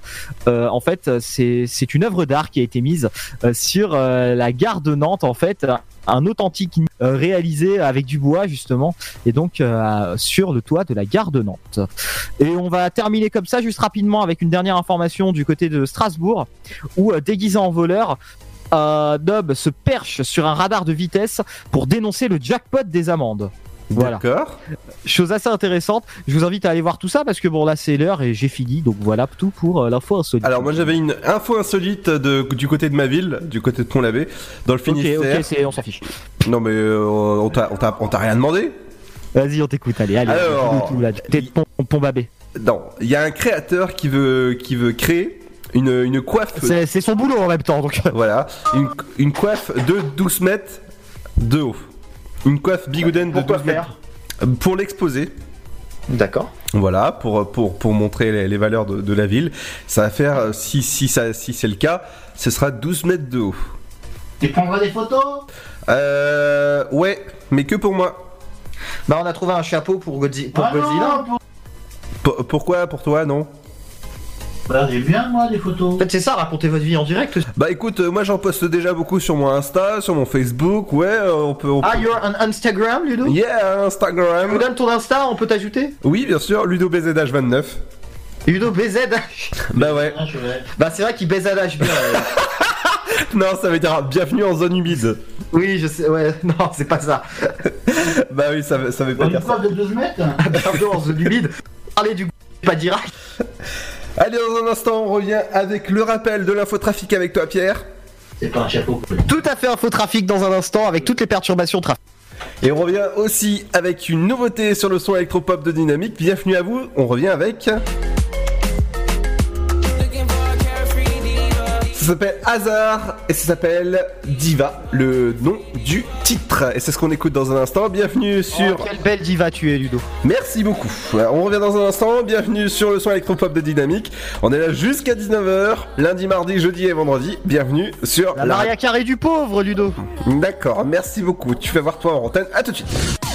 Euh, en fait, c'est une œuvre d'art qui a été mise sur la gare de Nantes. En fait, un authentique réalisé avec du bois justement, et donc sur le toit de la gare de Nantes. Et on va terminer comme ça, juste rapidement, avec une dernière information du côté de Strasbourg, où déguisé en voleur. Euh, Dob se perche sur un radar de vitesse pour dénoncer le jackpot des amendes. Voilà. D'accord. Chose assez intéressante. Je vous invite à aller voir tout ça parce que bon là c'est l'heure et j'ai fini. Donc voilà tout pour euh, l'info insolite. Alors, moi j'avais une info insolite de, du côté de ma ville, du côté de Pont-l'Abbé, dans le ok, Finistère. ok, c'est- on s'en fiche. Non, mais euh, on t'a- on t'a on t'a rien demandé Vas-y, on t'écoute. Allez, allez. Alors, tout, tout, là, t'es de pont, pont babé. Non, il y a un créateur qui veut, qui veut créer une, une coiffe. C'est c'est son boulot en même temps. Donc [laughs] Voilà, une, une coiffe de 12 mètres de haut. Une coiffe bigouden de Pourquoi 12 mètres. Pour l'exposer. D'accord. Voilà, pour, pour, pour montrer les, les valeurs de, de la ville. Ça va faire, euh, si, si, ça, si c'est le cas, ce sera 12 mètres de haut. Tu prendras des photos? Euh. Ouais, mais que pour moi. Bah on a trouvé un chapeau pour, Godzi- pour Ah non, Godzilla. pour- P- pourquoi? Pour toi, non? Bah, j'ai bien, moi, des photos. En fait c'est ça, racontez votre vie en direct. Bah écoute, euh, moi j'en poste déjà beaucoup sur mon Insta, sur mon Facebook, ouais, euh, on peut... on Ah, peut- you're on Instagram, Ludo? Yeah, Tu me Instagram. donnes ton Insta, on peut t'ajouter? Oui, bien sûr, LudoBZH29. Ludo BZ. [laughs] Bah ouais. Ah, je vais. bah c'est vrai qu'il BZH bien. euh. [laughs] Non, ça veut dire bienvenue en zone humide. oui, je sais, ouais, [laughs] non, c'est pas ça. Bah oui, ça, veut- ça veut pas dire ça. de 12 mètres Pardon, The Humide. Parler du pas direct. Allez, dans un instant, on revient avec le rappel de l'infotrafic avec toi, Pierre. C'est pas un chapeau. Tout à fait info trafic dans un instant avec toutes les perturbations trafic. Et on revient aussi avec une nouveauté sur le son électropop de Dynamique. Bienvenue à vous, on revient avec... Ça s'appelle Hasard et ça s'appelle Diva, le nom du titre. Et c'est ce qu'on écoute dans un instant. Bienvenue sur... Oh, quelle belle diva tu es, Ludo. Merci beaucoup. Voilà, On revient dans un instant. Bienvenue sur le son électropop de Dynamique. On est là jusqu'à 19h, lundi, mardi, jeudi et vendredi. Bienvenue sur La Maria Carré du pauvre, Ludo. D'accord, merci beaucoup. Tu fais voir toi en antenne. À tout de suite.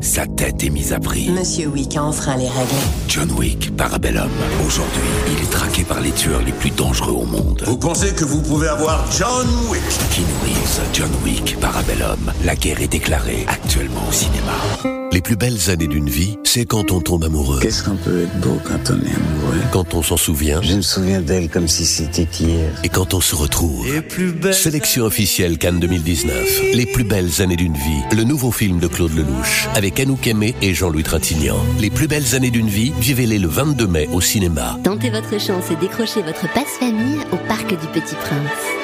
Sa tête est mise à prix. Monsieur Wick a enfreint les règles. John Wick, Parabellum. Aujourd'hui, il est traqué par les tueurs les plus dangereux au monde. Vous pensez que vous pouvez avoir John Wick? Keanu Reeves, John Wick, Parabellum. La guerre est déclarée actuellement au cinéma. Les plus belles années d'une vie, c'est quand on tombe amoureux. Qu'est-ce qu'on peut être beau quand on est amoureux? Quand on s'en souvient. Je me souviens d'elle comme si c'était hier. Et quand on se retrouve. Sélection officielle Cannes 2019. Les plus belles années d'une vie. Le nouveau film de Claude Lelouch. Avec Anouk Aimé et Jean-Louis Trintignant. Les plus belles années d'une vie, vivez-les le 22 mai au cinéma. Tentez votre chance et décrochez votre passe-famille au Parc du Petit Prince.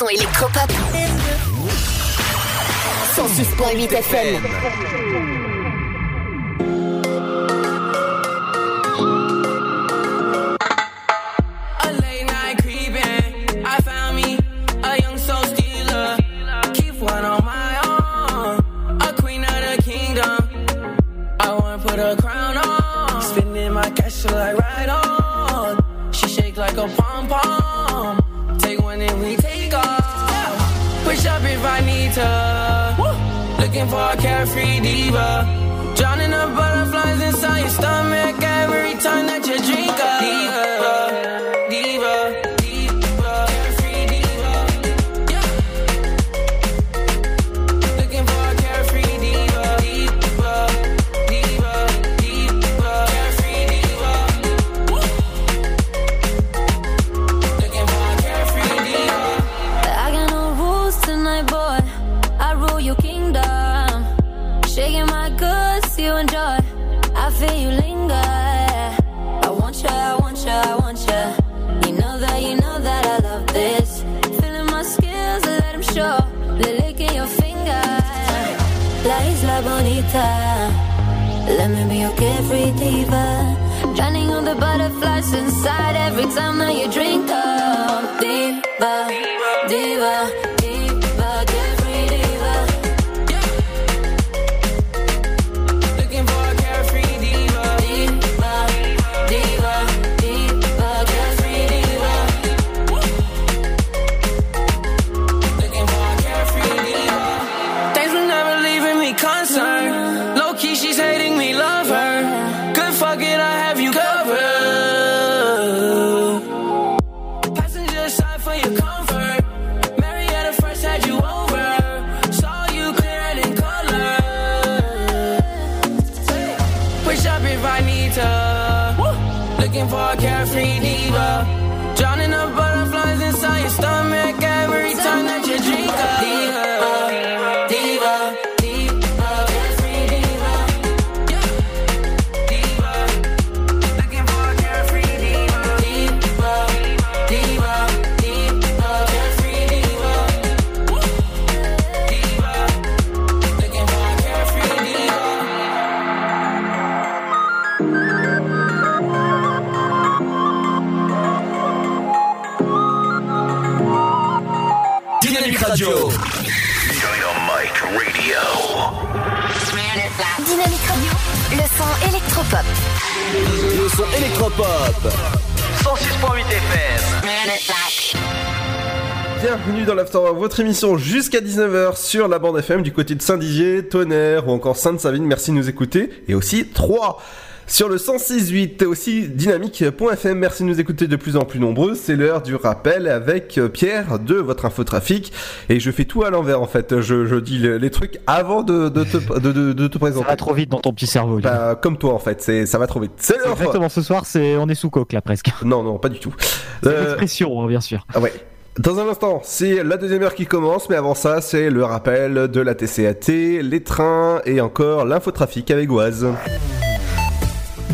Le son électropop. 106.8 FM. A late night creeping. I found me a young soul stealer. Keep one on my arm. A queen of the kingdom. I wanna put a crown on. Spending my cash till I ride on. She shake like a pom pom. If I need to. Looking for a carefree diva. Drowning the butterflies inside your stomach every time that you drink a. Diva, inside every time that you drink You. Bienvenue dans l'Afterwork, votre émission jusqu'à 19h sur la bande FM du côté de Saint-Dizier, Tonnerre ou encore Sainte-Savine. Merci de nous écouter. Et aussi 3 sur le 106.8 et aussi dynamique.fm. Merci de nous écouter de plus en plus nombreux. C'est l'heure du rappel avec euh, Pierre de votre infotrafic. Et je fais tout à l'envers en fait. Je, je dis le- les trucs avant de, de, te, de, de, de te présenter. Ça va trop vite dans ton petit cerveau. Bah, comme toi en fait, c'est ça va trop vite. C'est l'heure. Exactement, ce soir, c'est on est sous coque là presque. Non, non, pas du tout. C'est Euh, l'expression, hein, bien sûr. Ah ouais. Dans un instant, c'est la deuxième heure qui commence, mais avant ça, c'est le rappel de la TCAT, les trains et encore l'infotrafic avec Oise.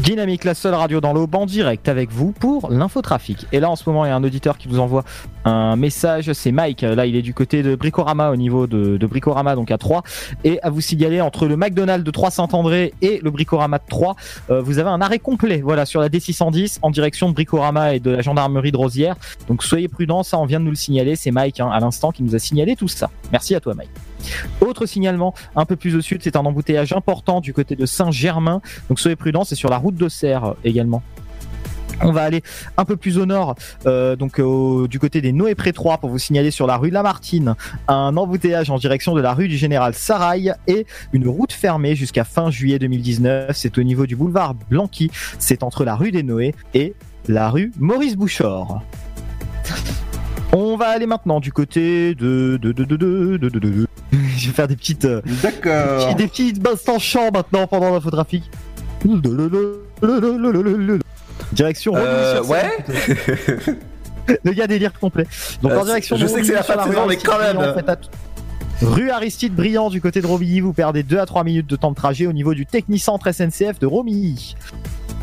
Dynamique, la seule radio dans l'aube en direct avec vous pour l'infotrafic. Et là, en ce moment, il y a un auditeur qui nous envoie un message. C'est Mike. Là, il est du côté de Bricorama, au niveau de, de Bricorama, donc à 3. Et à vous signaler, entre le McDonald's de 3 Saint-André et le Bricorama de 3, euh, vous avez un arrêt complet. Voilà, sur la D610 en direction de Bricorama et de la gendarmerie de Rosière. Donc soyez prudents, ça, on vient de nous le signaler. C'est Mike, hein, à l'instant, qui nous a signalé tout ça. Merci à toi, Mike. Autre signalement, un peu plus au sud, c'est un embouteillage important du côté de Saint-Germain. Donc soyez prudents, c'est sur la route d'Auxerre euh, également. On va aller un peu plus au nord, euh, donc du côté des Noé Pré 3 pour vous signaler sur la rue Lamartine un embouteillage en direction de la rue du Général Sarail et une route fermée jusqu'à fin juillet 2019. C'est au niveau du boulevard Blanqui. C'est entre la rue des Noé et la rue Maurice Bouchard. On va aller maintenant du côté de de de de Je vais faire des petites euh, D'accord. des petits instants chants maintenant pendant l'infotrafic. Direction Euh, Romilly-sur-Seine. [laughs] Le gars délire complet. Donc Euh, en direction je sais que c'est la fin de saison, mais quand même. Faites att- Rue Aristide Briand du côté de Romilly, vous perdez 2 à 3 minutes de temps de trajet au niveau du Technicentre SNCF de Romilly.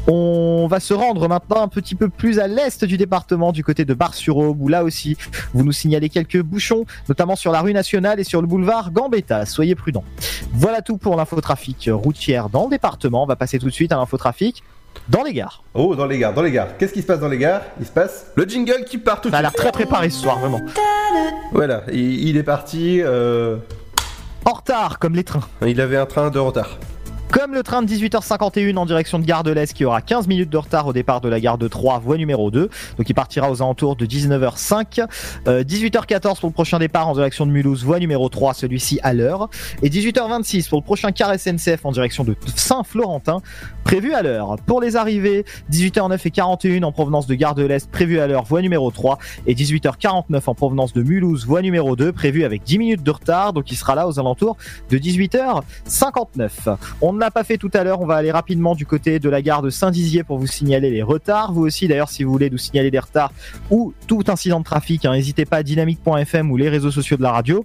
On va se rendre maintenant un petit peu plus à l'est du département, du côté de Bar-sur-Aube, où là aussi, vous nous signalez quelques bouchons, notamment sur la rue nationale et sur le boulevard Gambetta. Soyez prudents. Voilà tout pour l'infotrafic routière dans le département. On va passer tout de suite à l'infotrafic dans les gares. Oh, dans les gares, dans les gares. Qu'est-ce qui se passe dans les gares? Il se passe le jingle qui part tout de Ça a suite. l'air très préparé ce soir, vraiment. Voilà, il, il est parti. euh, En retard, comme les trains. Il avait un train de retard. Comme le train de 18h51 en direction de Gare de l'Est qui aura 15 minutes de retard au départ de la gare de 3, voie numéro 2. Donc il partira aux alentours de 19h05. Euh, 18h14 pour le prochain départ en direction de Mulhouse, voie numéro 3, celui-ci à l'heure. Et 18h26 pour le prochain car SNCF en direction de Saint-Florentin, prévu à l'heure. Pour les arrivées, 18h09 et 41 en provenance de Gare de l'Est, prévu à l'heure, voie numéro 3. Et 18h49 en provenance de Mulhouse, voie numéro 2, prévu avec 10 minutes de retard. Donc il sera là aux alentours de 18h59. On ne l'a pas fait tout à l'heure, on va aller rapidement du côté de la gare de Saint-Dizier pour vous signaler les retards. Vous aussi d'ailleurs si vous voulez nous signaler des retards ou tout incident de trafic, hein, n'hésitez pas à dynamique.fm ou les réseaux sociaux de la radio.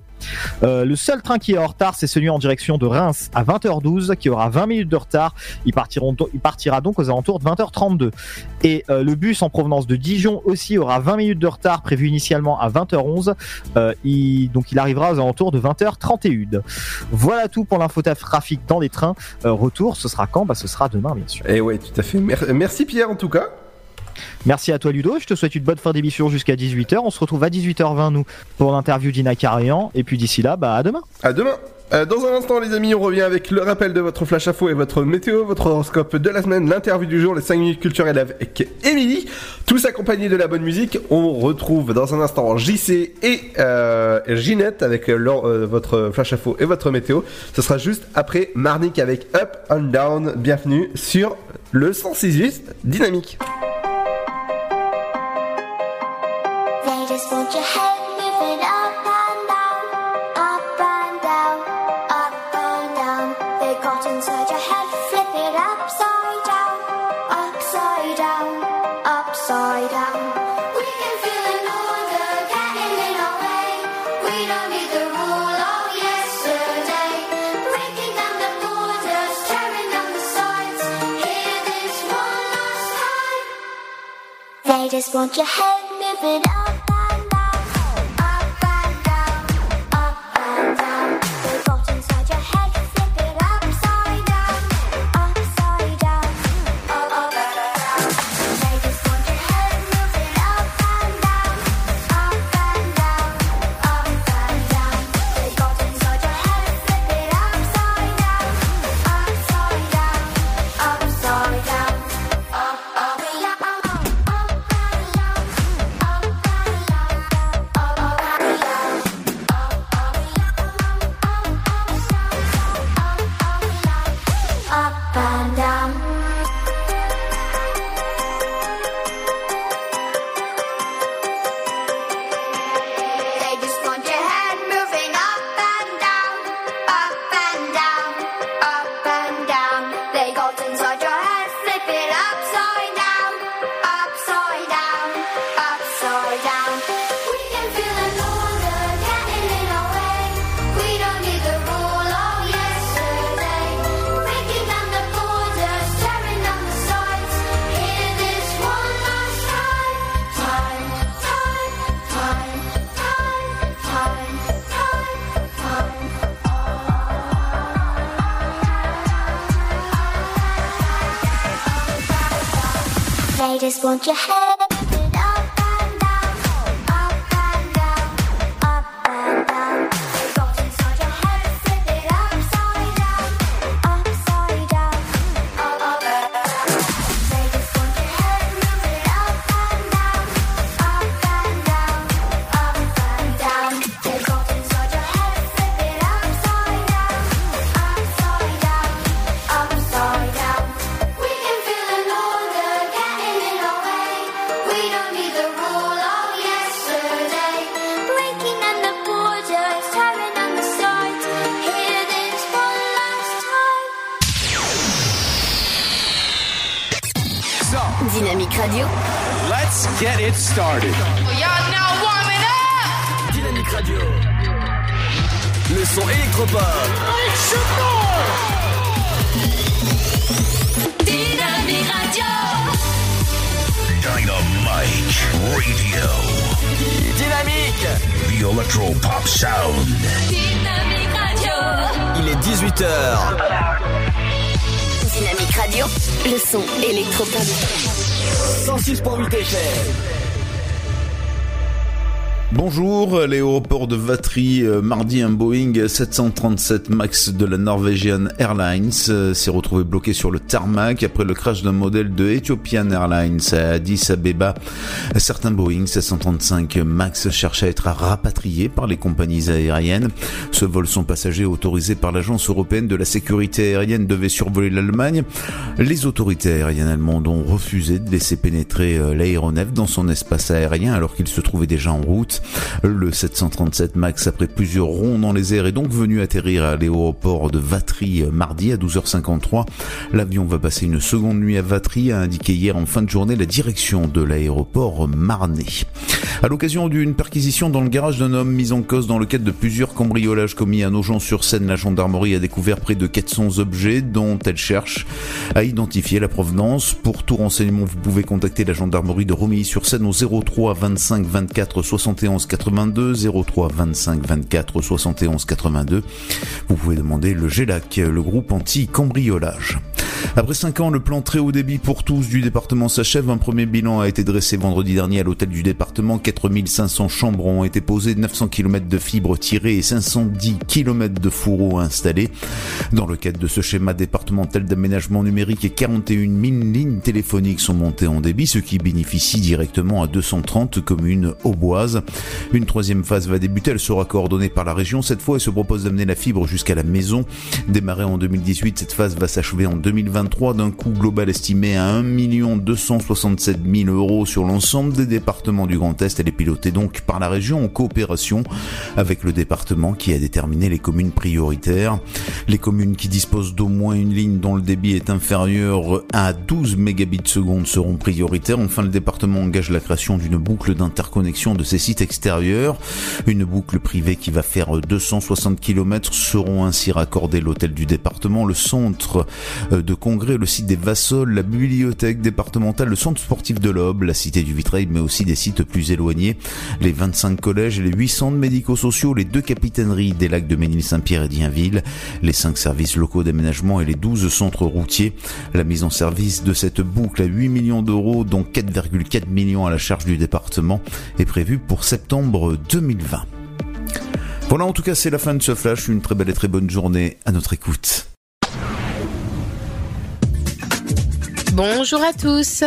Euh, le seul train qui est en retard, c'est celui en direction de Reims à 20h12 qui aura 20 minutes de retard. Il, partira donc aux alentours de 20h32. Et euh, le bus en provenance de Dijon aussi aura 20 minutes de retard prévu initialement à 20h11. Euh, il, donc il arrivera aux alentours de 20h31. Voilà tout pour l'infotrafic dans les trains. Retour, ce sera quand? Bah, Ce sera demain, bien sûr. Et ouais, tout à fait. Mer- merci Pierre en tout cas. Merci à toi Ludo, je te souhaite une bonne fin d'émission jusqu'à 18h. On se retrouve à 18h20 nous pour l'interview d'Ina Carian. Et puis d'ici là, bah à demain. À demain. Euh, dans un instant, les amis, on revient avec le rappel de votre flash info et votre météo, votre horoscope de la semaine, l'interview du jour, les 5 minutes culturelles avec Émilie. Tous accompagnés de la bonne musique. On retrouve dans un instant JC et euh, Ginette avec leur, euh, votre flash info et votre météo. Ce sera juste après Marnik avec Up and Down. Bienvenue sur le 168 Dynamique. Just want your head moving up your head. Started. Y'all now warming up. Dynamique Radio. Le son électropop. Dynamique Radio. Dynamite Radio. Dynamique. The Electro Pop Sound. Dynamique Radio. Il est 18h. Dynamique Radio. Le son électropop. 106.8 FM. Bonjour, l'aéroport de Vatry, euh, mardi un Boeing 737 MAX de la Norwegian Airlines euh, s'est retrouvé bloqué sur le tarmac après le crash d'un modèle de Ethiopian Airlines à Addis Abeba. Certains Boeing 735 MAX cherchaient à être rapatriés par les compagnies aériennes. Ce vol sans passagers autorisé par l'agence européenne de la sécurité aérienne devait survoler l'Allemagne. Les autorités aériennes allemandes ont refusé de laisser pénétrer euh, l'aéronef dans son espace aérien alors qu'il se trouvait déjà en route. Le 737 MAX, après plusieurs ronds dans les airs, est donc venu atterrir à l'aéroport de Vatry euh, mardi à 12h53. L'avion va passer une seconde nuit à Vatry, a indiqué hier en fin de journée la direction de l'aéroport marnais. À l'occasion d'une perquisition dans le garage d'un homme mis en cause dans le cadre de plusieurs cambriolages commis à Nogent-sur-Seine, la gendarmerie a découvert près de 400 objets dont elle cherche à identifier la provenance. Pour tout renseignement, vous pouvez contacter la gendarmerie de Romilly-sur-Seine au 03 25 24 71 82 03 25 24 71 82. Vous pouvez demander le GELAC, le groupe anti-cambriolage. Après 5 ans, le plan très haut débit pour tous du département s'achève. Un premier bilan a été dressé vendredi dernier à l'hôtel du département. 4500 chambres ont été posées, 900 km de fibres tirées et 510 km de fourreaux installés. Dans le cadre de ce schéma départemental d'aménagement numérique, et 41 000 lignes téléphoniques sont montées en débit, ce qui bénéficie directement à 230 communes auboises. Une troisième phase va débuter, elle sera coordonnée par la région. Cette fois, elle se propose d'amener la fibre jusqu'à la maison. Démarrée en 2018, cette phase va s'achever en 2023 d'un coût global estimé à 1 267 000 euros sur l'ensemble des départements du Grand Est. Elle est pilotée donc par la région en coopération avec le département qui a déterminé les communes prioritaires. Les communes qui disposent d'au moins une ligne dont le débit est inférieur à 12 mégabits seconde seront prioritaires. Enfin, le département engage la création d'une boucle d'interconnexion de ces sites Une boucle privée qui va faire 260 km seront ainsi raccordés l'hôtel du département, le centre euh, de congrès, le site des Vassols, la bibliothèque départementale, le centre sportif de l'Aube, la cité du Vitrail, mais aussi des sites plus éloignés, les 25 collèges les 8 centres médico-sociaux, les deux capitaineries des lacs de Ménil-Saint-Pierre et d'Ienville, les 5 services locaux d'aménagement et les 12 centres routiers. La mise en service de cette boucle à 8 millions d'euros, dont 4,4 millions à la charge du département, est prévue pour septembre 2020. Voilà, en tout cas, c'est la fin de ce flash. Une très belle et très bonne journée à notre écoute. Bonjour à tous.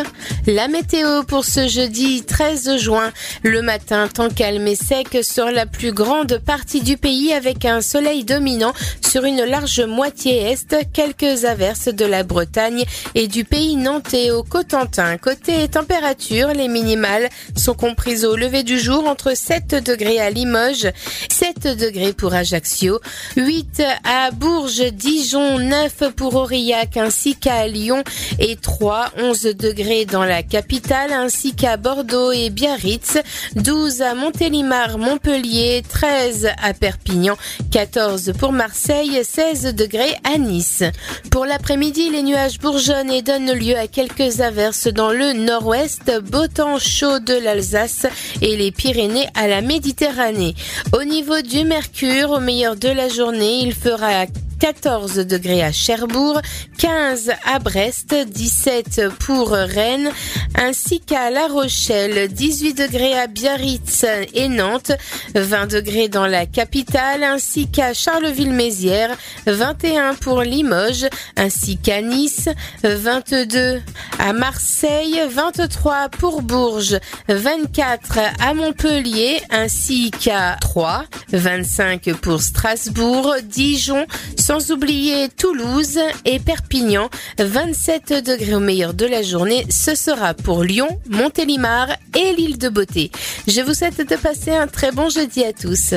La météo pour ce jeudi 13 juin. Le matin, temps calme et sec sur la plus grande partie du pays avec un soleil dominant sur une large moitié est, quelques averses de la Bretagne et du pays nantais au Cotentin. Côté température, les minimales sont comprises au lever du jour entre 7 degrés à Limoges, 7 degrés pour Ajaccio, 8 à Bourges, Dijon, 9 pour Aurillac ainsi qu'à Lyon et 3, 11 degrés dans la capitale ainsi qu'à Bordeaux et Biarritz, 12 à Montélimar, Montpellier, 13 à Perpignan, 14 pour Marseille, 16 degrés à Nice. Pour l'après-midi, les nuages bourgeonnent et donnent lieu à quelques averses dans le nord-ouest, beau temps chaud de l'Alsace et les Pyrénées à la Méditerranée. Au niveau du mercure, au meilleur de la journée, il fera 14 degrés à Cherbourg, 15 à Brest, 17 pour Rennes, ainsi qu'à La Rochelle, 18 degrés à Biarritz et Nantes, 20 degrés dans la capitale, ainsi qu'à Charleville-Mézières, 21 pour Limoges, ainsi qu'à Nice, 22 à Marseille, 23 pour Bourges, 24 à Montpellier, ainsi qu'à Troyes, 25 pour Strasbourg, Dijon, sans oublier Toulouse et Perpignan, 27 degrés au meilleur de la journée, ce sera pour Lyon, Montélimar et l'île de Beauté. Je vous souhaite de passer un très bon jeudi à tous.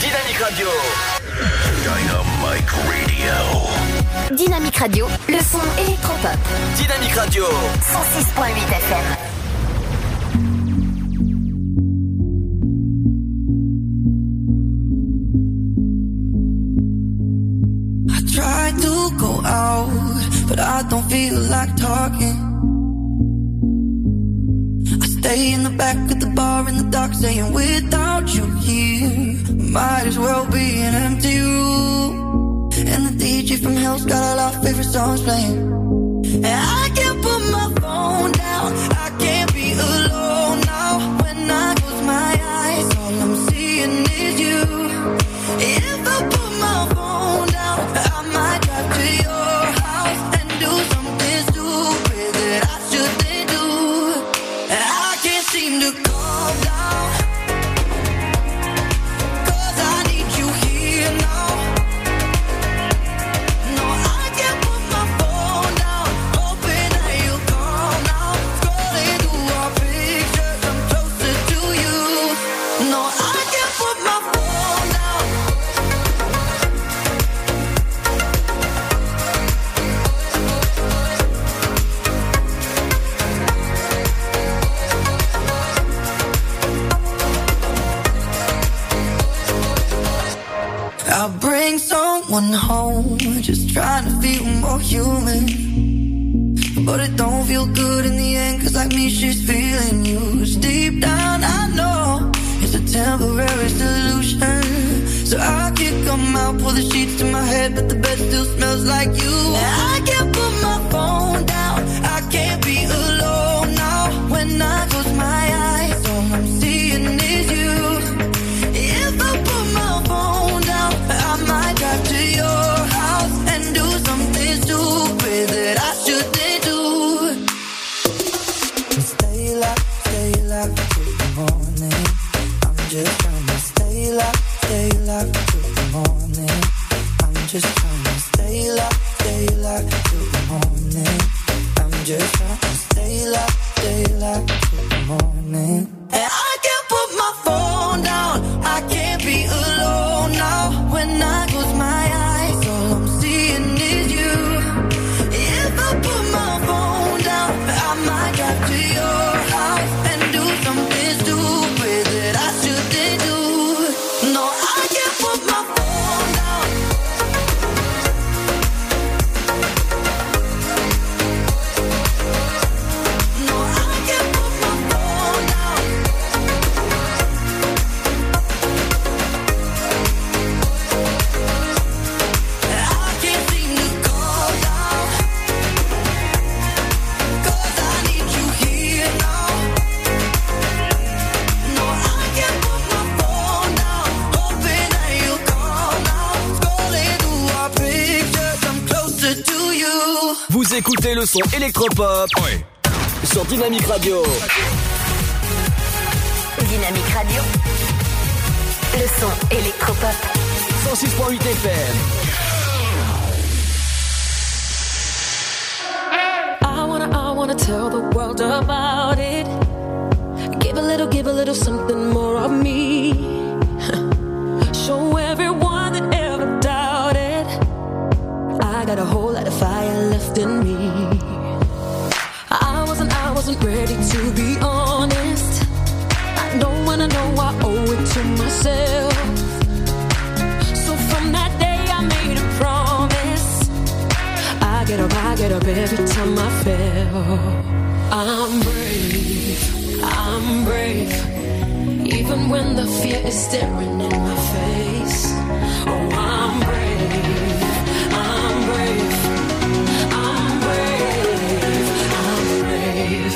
Dynamique Radio. Dynamique Radio. Dynamique Radio, le son électropop. Dynamique Radio. 106.8 FM. Go out, but I don't feel like talking. I stay in the back of the bar in the dark, saying without you here, might as well be an empty room. And the DJ from hell's got all our favorite songs playing. And I can't put my phone down, I can't be alone now. When I close my eyes, all I'm seeing is you. If someone home, just trying to feel more human. But it don't feel good in the end, cause like me, she's feeling used. Deep down, I know it's a temporary solution. So I can come out, pull the sheets to my head, but the bed still smells like you. I can't put my phone down, I can't be alone now. When I close my eyes, le son électropop sur Dynamique Radio. Dynamique Radio, le son électropop. 106.8 FM. I wanna, I wanna tell the world about it. Give a little, give a little something more of me. to be honest. I don't wanna know I owe it to myself. So from that day I made a promise. I get up, I get up every time I fail. I'm brave, I'm brave. Even when the fear is staring in my face. Oh, I'm brave, I'm brave, I'm brave, I'm brave.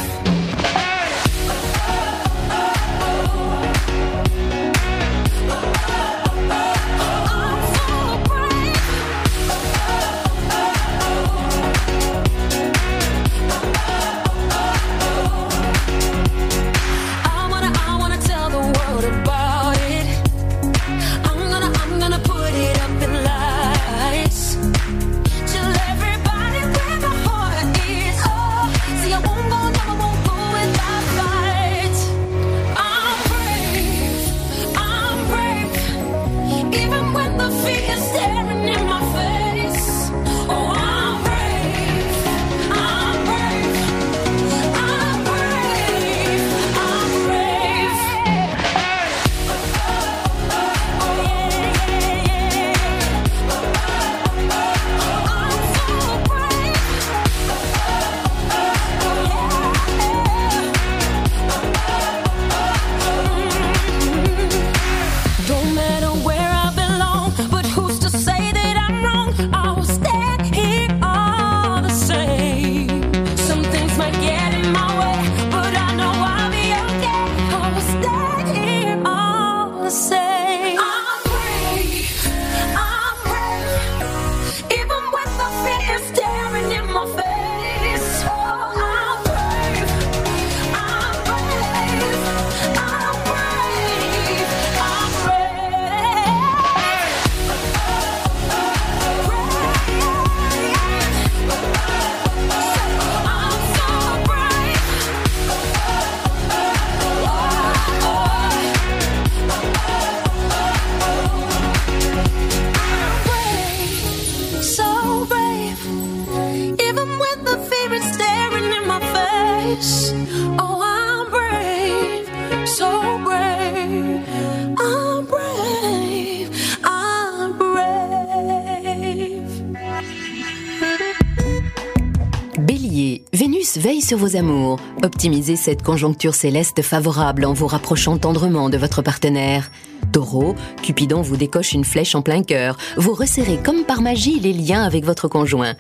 Vos amours. Optimisez cette conjoncture céleste favorable en vous rapprochant tendrement de votre partenaire. Taureau, Cupidon vous décoche une flèche en plein cœur. Vous resserrez comme par magie les liens avec votre conjoint.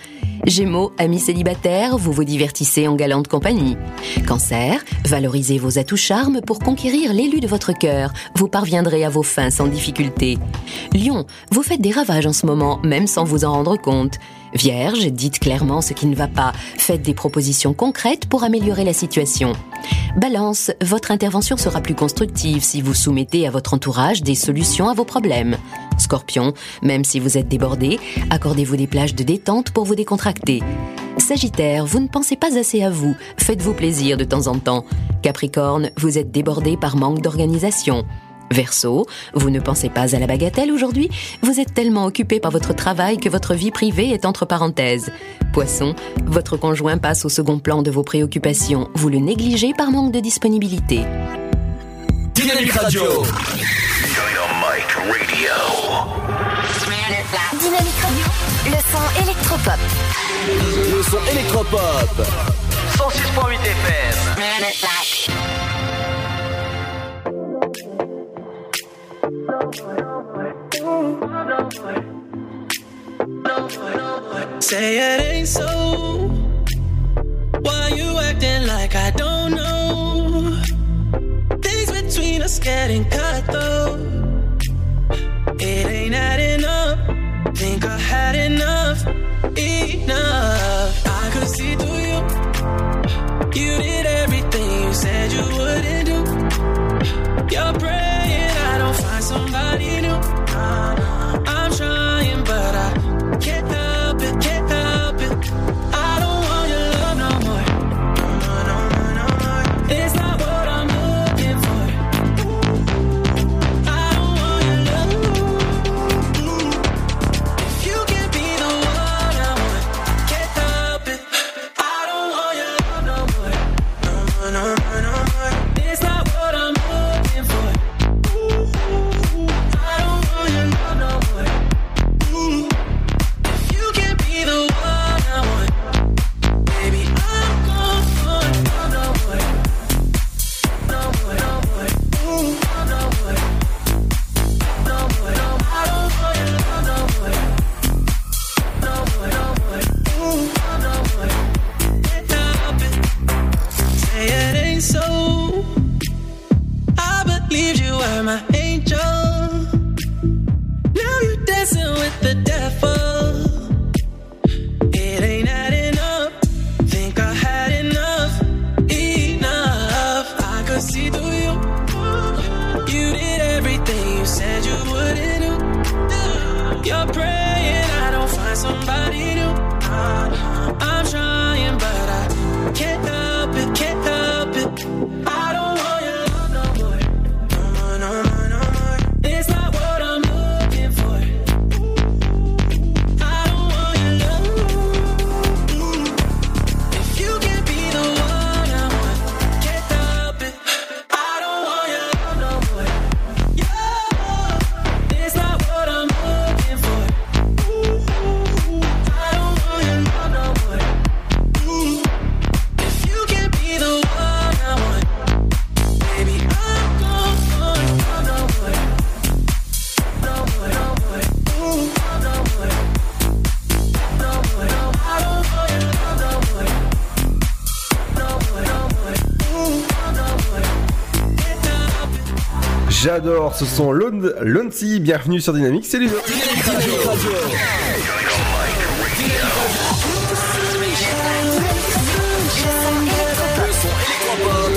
Gémeaux, amis célibataires, vous vous divertissez en galante compagnie. Cancer, valorisez vos atouts charmes pour conquérir l'élu de votre cœur. Vous parviendrez à vos fins sans difficulté. Lion, vous faites des ravages en ce moment, même sans vous en rendre compte. Vierge, dites clairement ce qui ne va pas. Faites des propositions concrètes pour améliorer la situation. Balance, votre intervention sera plus constructive si vous soumettez à votre entourage des solutions à vos problèmes. Scorpion, même si vous êtes débordé, accordez-vous des plages de détente pour vous décontracter. Sagittaire, vous ne pensez pas assez à vous, faites-vous plaisir de temps en temps. Capricorne, vous êtes débordé par manque d'organisation. Verseau, vous ne pensez pas à la bagatelle aujourd'hui? Vous êtes tellement occupé par votre travail que votre vie privée est entre parenthèses. Poisson, votre conjoint passe au second plan de vos préoccupations. Vous le négligez par manque de disponibilité. Dynamique Radio. Dynamique Radio, le son électropop. Le son électropop. 106.8 FM. Say it ain't so. Why you acting like I don't know? Things between us getting cut though. It ain't adding up. Think I had enough, enough. I could see through you. You did everything you said you wouldn't do. You're praying somebody new. I'm trying, but I can't Ce sont Loncy, bienvenue sur Dynamique, c'est Ludo.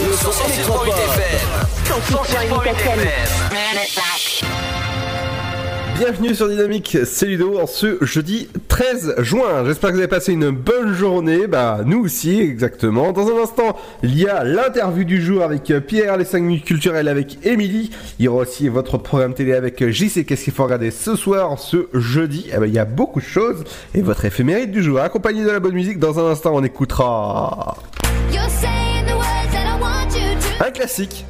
Le son électropop. 106.8 FM. Bienvenue sur Dynamique, c'est Ludo en ce jeudi 13 juin. J'espère que vous avez passé une bonne journée. Bah, nous aussi, exactement. Dans un instant, il y a l'interview du jour avec Pierre, les 5 minutes culturelles avec Émilie. Il y aura aussi votre programme télé avec JC. Qu'est-ce qu'il faut regarder ce soir, ce jeudi? Eh ben, il y a beaucoup de choses. Et votre éphémérite du jour, accompagné de la bonne musique. Dans un instant, on écoutera un classique.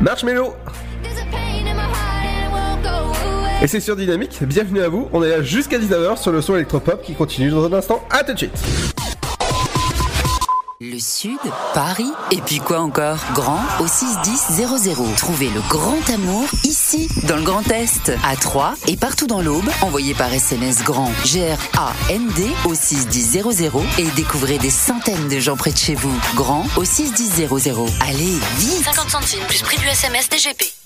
Marshmello. Et c'est sur Dynamique, bienvenue à vous, on est là jusqu'à 19h sur le son électropop qui continue dans un instant, à tout de suite Le Sud, Paris, et puis quoi encore? Grand au 61000. Trouvez le grand amour ici, dans le Grand Est, à Troyes et partout dans l'Aube. Envoyez par SMS GRAND, G-R-A-N-D au 61000 et découvrez des centaines de gens près de chez vous. Grand au 61000. Allez, vite 50 centimes plus prix du SMS DGP.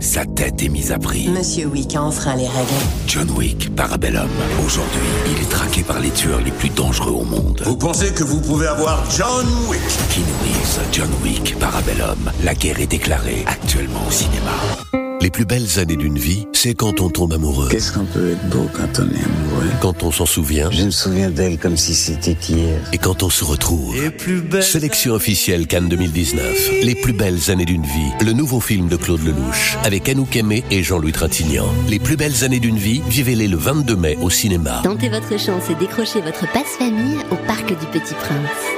Sa tête est mise à prix. Monsieur Wick a enfreint les règles. John Wick, Parabellum. Aujourd'hui, il est traqué par les tueurs les plus dangereux au monde. Vous pensez que vous pouvez avoir John Wick? Keanu Reeves, John Wick, Parabellum? La guerre est déclarée actuellement au cinéma. Les plus belles années d'une vie, c'est quand on tombe amoureux. Qu'est-ce qu'on peut être beau quand on est amoureux? Quand on s'en souvient Je me souviens d'elle comme si c'était hier. et quand on se retrouve. Sélection officielle Cannes 2019. Les plus belles années d'une vie. Le nouveau film de Claude Lelouch. Avec Anouk Aimé et Jean-Louis Trintignant. Les plus belles années d'une vie, vivez-les le 22 mai au cinéma. Tentez votre chance et décrochez votre passe-famille au Parc du Petit Prince.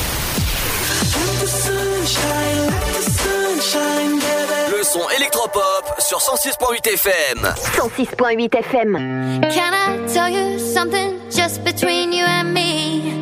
Le son électropop sur 106.8 FM. 106.8 FM. Can I tell you something just between you and me?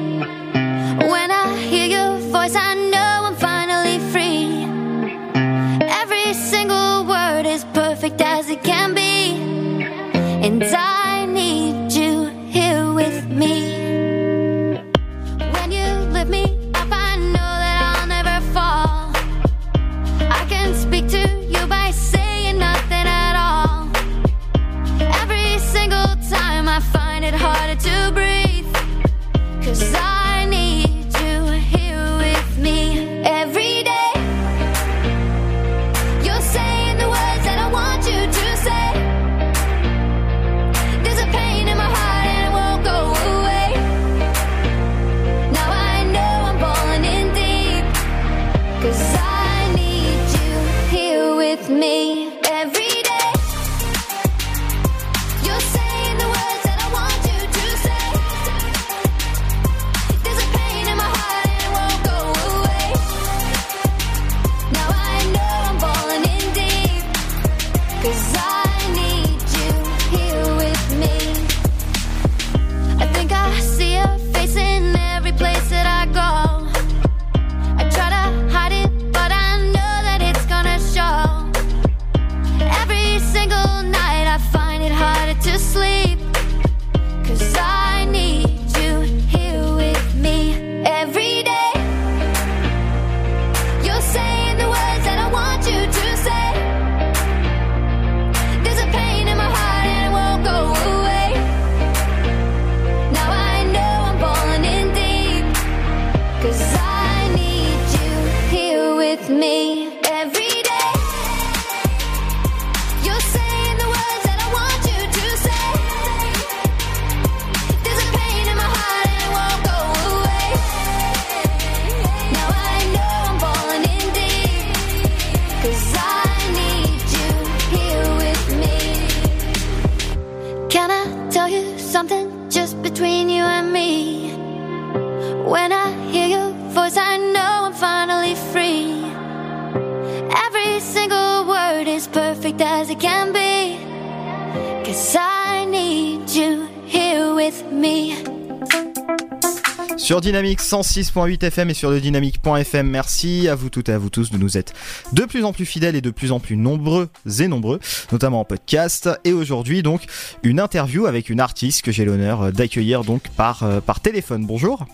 Sur Dynamique 106.8 FM et sur le dynamique.fm, merci à vous toutes et à vous tous de nous être de plus en plus fidèles et de plus en plus nombreux et nombreux, notamment en podcast. Et aujourd'hui, donc, une interview avec une artiste que j'ai l'honneur d'accueillir donc par, euh, par téléphone. Bonjour.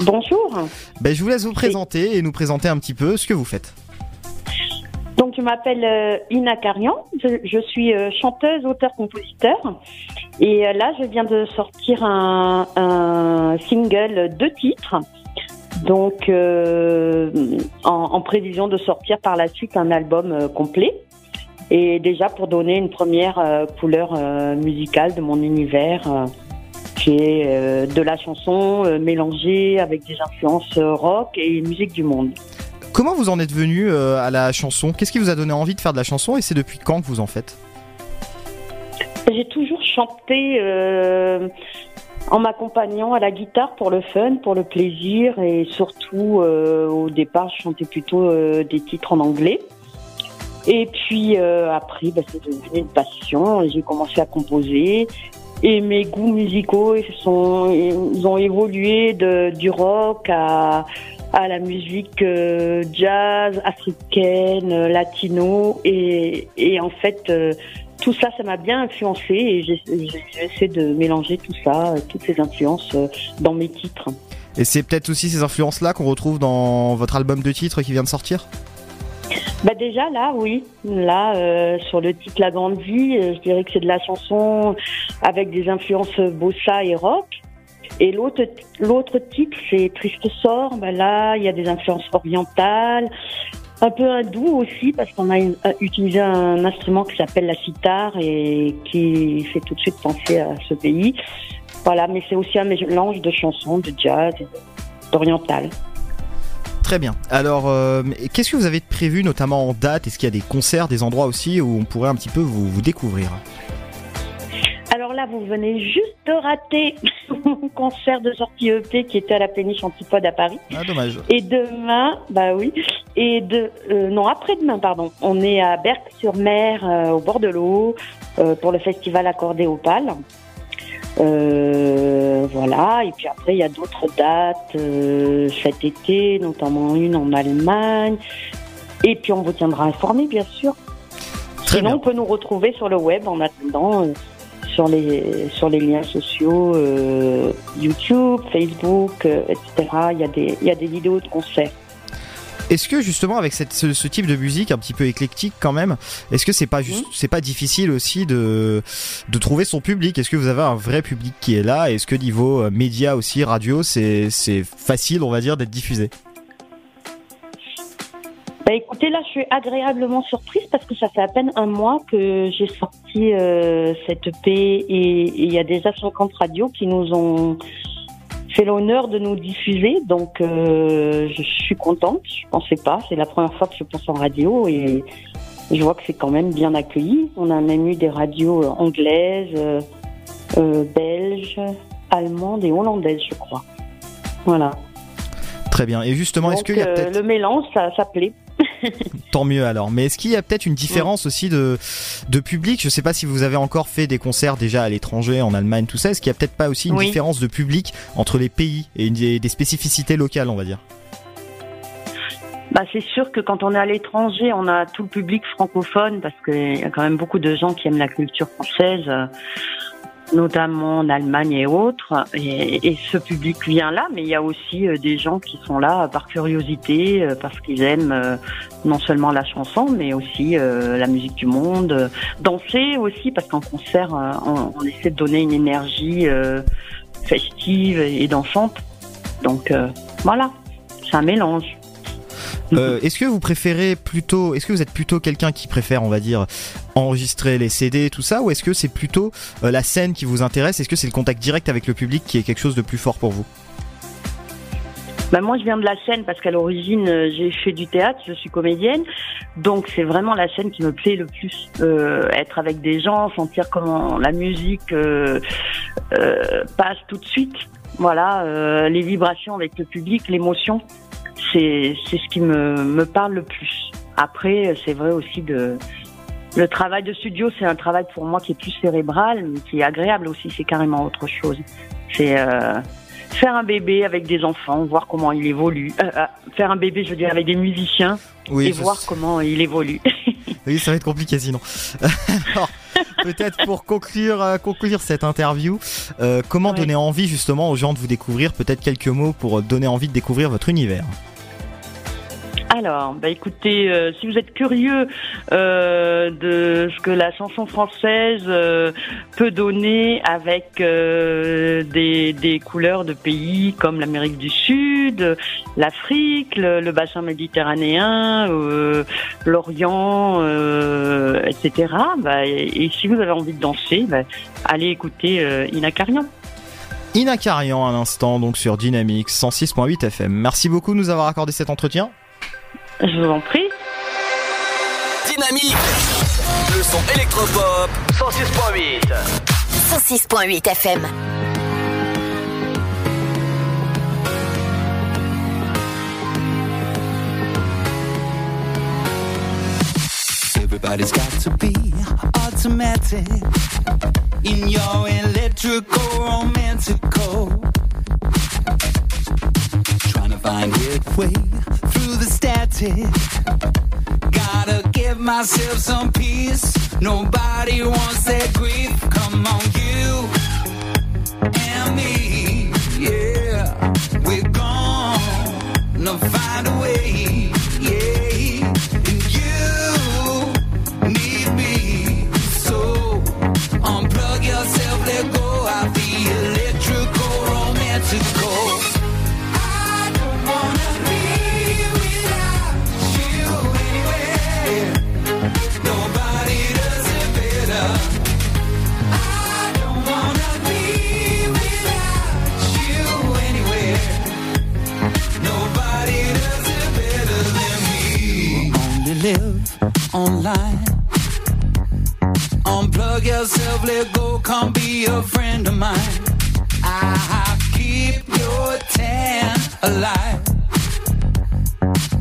Bonjour. Ben, je vous laisse vous présenter et nous présenter un petit peu ce que vous faites. Donc, je m'appelle euh, Ina Carian. Je, suis euh, chanteuse, auteur-compositeur. Et euh, là, je viens de sortir un, single, deux titres. Donc, en, en prévision de sortir par la suite un album complet. Et déjà pour donner une première couleur musicale de mon univers, qui est de la chanson mélangée avec des influences rock et musique du monde. Comment vous en êtes venu euh, à la chanson? Qu'est-ce qui vous a donné envie de faire de la chanson et c'est depuis quand que vous en faites? J'ai toujours chanté euh, en m'accompagnant à la guitare pour le fun, pour le plaisir et surtout euh, au départ je chantais plutôt des titres en anglais. Et puis après bah, c'est devenu une passion j'ai commencé à composer. Et mes goûts musicaux ils sont, ils ont évolué du rock à, à la musique euh, jazz, africaine, euh, latino. Et, et en fait, euh, tout ça, ça m'a bien influencé et j'essaie de mélanger tout ça, toutes ces influences dans mes titres. Et c'est peut-être aussi ces influences-là qu'on retrouve dans votre album de titres qui vient de sortir? Bah déjà là, oui, là euh, sur le titre La Grande Vie, je dirais que c'est de la chanson avec des influences bossa et rock. Et l'autre l'autre titre c'est Triste sort. Bah là, il y a des influences orientales, un peu hindou aussi parce qu'on a une- a utilisé un instrument qui s'appelle la sitar et qui fait tout de suite penser à ce pays. Voilà, mais c'est aussi un mélange de chansons, de jazz, d'oriental. Très bien. Alors, euh, qu'est-ce que vous avez prévu, notamment en date? Est-ce qu'il y a des concerts, des endroits aussi où on pourrait un petit peu vous découvrir? Alors là, vous venez juste de rater [laughs] mon concert de sortie EP qui était à la péniche Antipode à Paris. Ah, dommage. Et demain, bah oui, et de, euh, non, après-demain, pardon, on est à Berck-sur-Mer, euh, au bord de l'eau, euh, pour le festival Accordé Opale. Euh, voilà, et puis après, il y a d'autres dates cet été, notamment une en Allemagne. Et puis, on vous tiendra informé, bien sûr. Sinon, on peut nous retrouver sur le web en attendant, sur, les, sur les liens sociaux, euh, YouTube, Facebook, euh, etc. Il y, a des, il y a des vidéos de concerts. Est-ce que justement avec cette, ce, ce type de musique un petit peu éclectique quand même, est-ce que c'est pas juste, c'est pas difficile aussi de de trouver son public? Est-ce que vous avez un vrai public qui est là? Est-ce que niveau euh, média aussi, radio, c'est c'est facile, on va dire, d'être diffusé? Bah écoutez, là, je suis agréablement surprise parce que ça fait à peine un mois que j'ai sorti euh, cette EP et il y a déjà 50 radios qui nous ont fait l'honneur de nous diffuser. Donc, euh, je suis contente. Je pensais pas. C'est la première fois que je pense en radio et je vois que c'est quand même bien accueilli. On a même eu des radios euh, anglaises, euh, belges, allemandes et hollandaises, je crois. Voilà. Très bien. Et justement, est-ce qu'il y a peut-être le mélange, ça, ça plaît. [laughs] Tant mieux alors. Mais est-ce qu'il y a peut-être une différence aussi de, de public? Je sais pas si vous avez encore fait des concerts déjà à l'étranger, en Allemagne, tout ça. Est-ce qu'il y a peut-être pas aussi une Oui. différence de public entre les pays et des, des spécificités locales, on va dire? Bah, c'est sûr que quand on est à l'étranger, on a tout le public francophone parce qu'il y a quand même beaucoup de gens qui aiment la culture française, notamment en Allemagne et autres. Et, et ce public vient là, mais il y a aussi euh, des gens qui sont là euh, par curiosité, euh, parce qu'ils aiment non seulement la chanson, mais aussi la musique du monde. Danser aussi, parce qu'en concert, on, on essaie de donner une énergie festive et dansante. Donc voilà, c'est un mélange. Euh, est-ce que vous préférez plutôt, est-ce que vous êtes plutôt quelqu'un qui préfère, on va dire, enregistrer les CD, tout ça, ou est-ce que c'est plutôt euh, la scène qui vous intéresse? Est-ce que c'est le contact direct avec le public qui est quelque chose de plus fort pour vous? Bah moi, je viens de la scène parce qu'à l'origine, euh, j'ai fait du théâtre, je suis comédienne. Donc, c'est vraiment la scène qui me plaît le plus. Être avec des gens, sentir comment la musique passe tout de suite. Voilà, les vibrations avec le public, l'émotion, c'est c'est ce qui me, me parle le plus. Après, c'est vrai aussi de... Le travail de studio, c'est un travail pour moi qui est plus cérébral, mais qui est agréable aussi. C'est carrément autre chose. C'est... Euh, faire un bébé avec des enfants, voir comment il évolue. Euh, euh, faire un bébé, je veux dire, avec des musiciens Oui, et voir comment il évolue. [laughs] Oui, ça va être compliqué sinon. [laughs] Peut-être pour conclure, euh, conclure cette interview, comment donner envie justement aux gens de vous découvrir? Peut-être quelques mots pour donner envie de découvrir votre univers. Alors, bah écoutez, euh, si vous êtes curieux euh, de ce que la chanson française euh, peut donner avec des, des couleurs de pays comme l'Amérique du Sud, l'Afrique, le, bassin méditerranéen, l'Orient, etc. Bah, et, si vous avez envie de danser, bah, allez écouter Ina Karian. Ina Carian à l'instant donc sur Dynamics 106.8 FM. Merci beaucoup de nous avoir accordé cet entretien. Je vous en prie. Dynamique Le son électropop 106.8 106.8 FM. Everybody's got to be automatic in your electrical romantical. Find your way through the static. Gotta give myself some peace. Nobody wants that grief. Come on, you and me. Yeah, we're gonna find a way. Online. Unplug yourself, let go, come be a friend of mine. I keep your tan alive.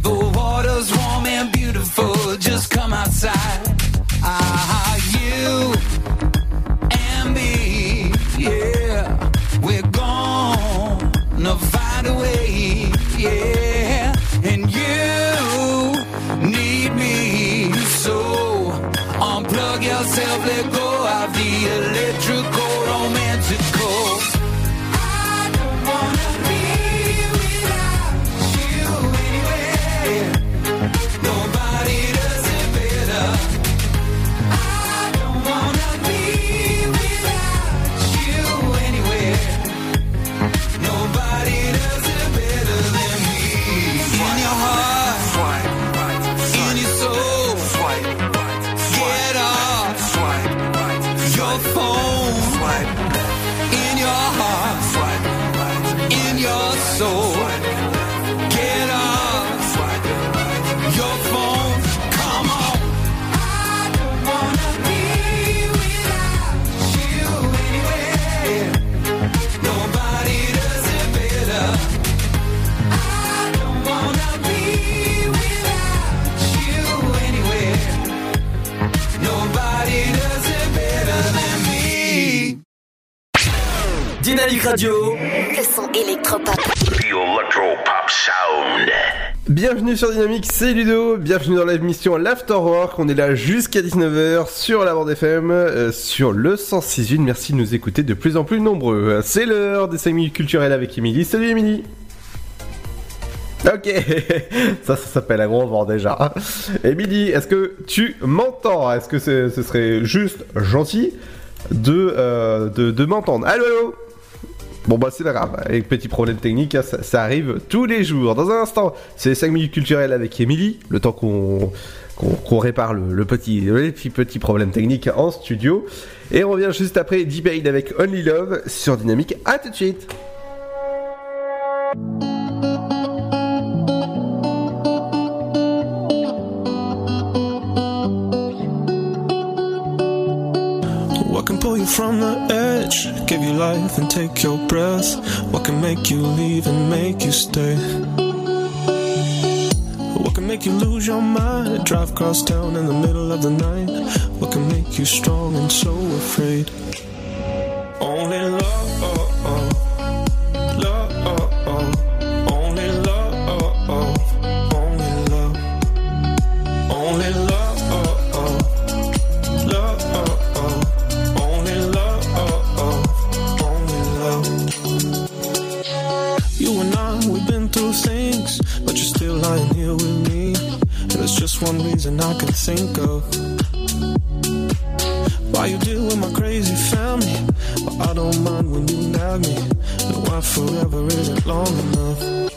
The water's warm and beautiful, just come outside. Radio. Le son électropop. The Electropop Sound. Bienvenue sur Dynamique, c'est Ludo, bienvenue dans l'émission l'Afterwork, on est là jusqu'à 19h sur la bande FM, euh, sur le 106.1, merci de nous écouter de plus en plus nombreux. C'est l'heure des 5 minutes culturelles avec Émilie, salut Émilie. Ok, [laughs] ça, ça s'appelle un gros vent déjà. Émilie, est-ce que tu m'entends? Est-ce que ce serait juste gentil de, euh, de, de m'entendre? Allô, allô? Bon bah c'est pas grave, avec petit problème technique, hein, ça, arrive tous les jours. Dans un instant, c'est les 5 minutes culturelles avec Émilie, le temps qu'on répare le, petit, petit, problème technique en studio. Et on revient juste après D-Bane avec Only Love sur Dynamique. À tout de suite edge, give you life and take your breath? What can make you leave and make you stay? What can make you lose your mind, drive across town in the middle of the night? What can make you strong and so afraid? One reason I can think of. Why you deal with my crazy family? But I don't mind when you nag me. And why forever isn't long enough.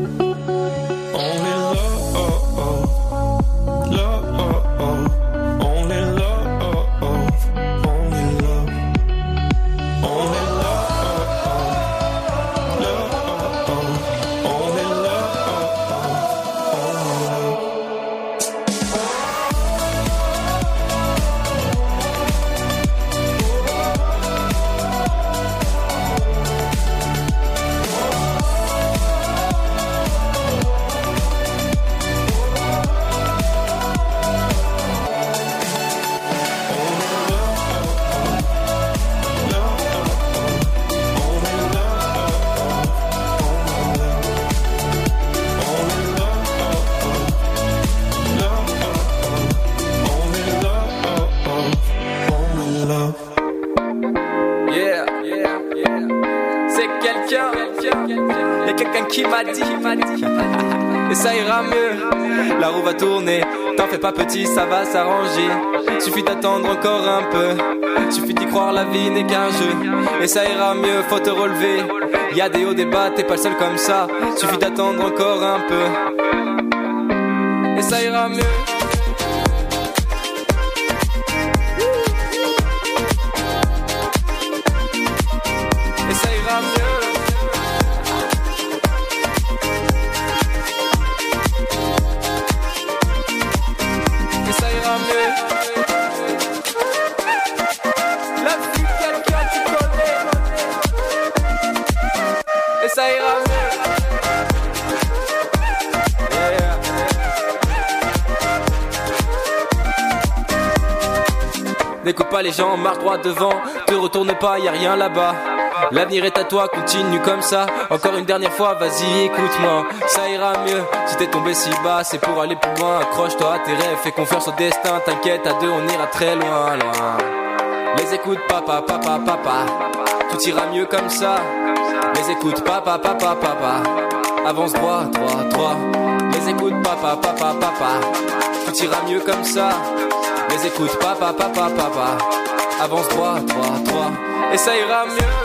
T'en fais pas petit, ça va s'arranger. Suffit d'attendre encore un peu, suffit d'y croire, la vie n'est qu'un jeu. Et ça ira mieux, faut te relever. Y a des hauts, des bas, t'es pas le seul comme ça. Suffit d'attendre encore un peu, et ça ira mieux. Les gens, droit devant. Te retourne pas, y a rien là-bas. L'avenir est à toi, continue comme ça. Encore une dernière fois, vas-y, écoute-moi. Ça ira mieux. Si t'es tombé si bas, c'est pour aller plus loin. Accroche-toi à tes rêves, fais confiance au destin. T'inquiète, à deux, on ira très loin, loin. Les écoute, papa, papa, papa. Tout ira mieux comme ça. Les écoute, papa, papa, papa. Avance droit, droit, droit. Les écoute, papa, papa, papa. Tout ira mieux comme ça. Les écoute, papa, papa, papa. Avance droit, droit, droit. Et ça ira mieux.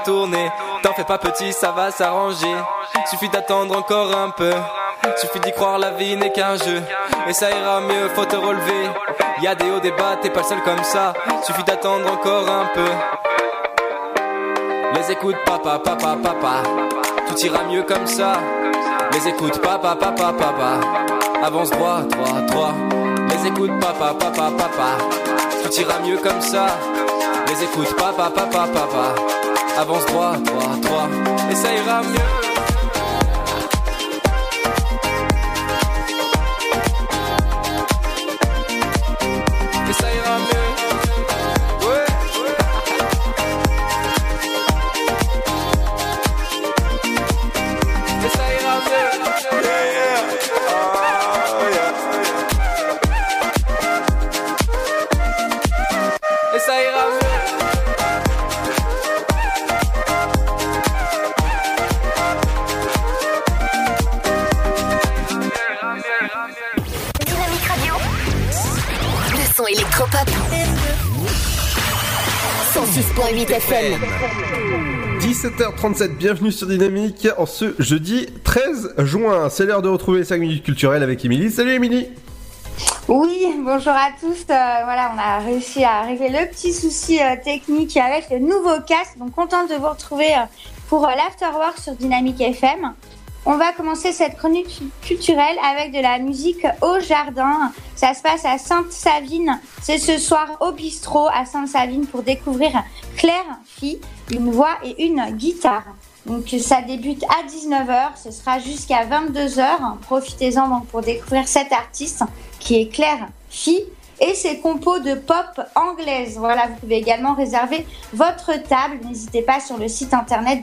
Tourner. T'en fais pas petit, ça va s'arranger. Suffit d'attendre encore un peu. Suffit d'y croire, la vie n'est qu'un jeu. Et ça ira mieux, faut te relever. Y a des hauts, des bas, t'es pas seul comme ça. Suffit d'attendre encore un peu. Les écoute, papa, papa, papa. Tout ira mieux comme ça. Les écoute, papa, papa, papa. Avance droit, droit, droit. Les écoute, papa, papa, papa. Tout ira mieux comme ça. Les écoute, papa, papa, papa. Avance droit, droit, droit. Et ça ira mieux. 17h37, bienvenue sur Dynamique en ce jeudi 13 juin. C'est l'heure de retrouver les 5 minutes culturelles avec Émilie. Salut Émilie Oui, bonjour à tous. Euh, voilà, on a réussi à régler le petit souci euh, technique avec le nouveau casque. Donc, contente de vous retrouver euh, pour l'Afterwork sur Dynamique FM. On va commencer cette chronique culturelle avec de la musique au jardin. Ça se passe à Sainte-Savine. C'est ce soir au bistrot à Sainte-Savine pour découvrir Claire Fille, une voix et une guitare. Donc ça débute à 19h, ce sera jusqu'à 22h. Profitez-en pour découvrir cet artiste qui est Claire Fille et ses compos de pop anglaise. Voilà, vous pouvez également réserver votre table. N'hésitez pas sur le site internet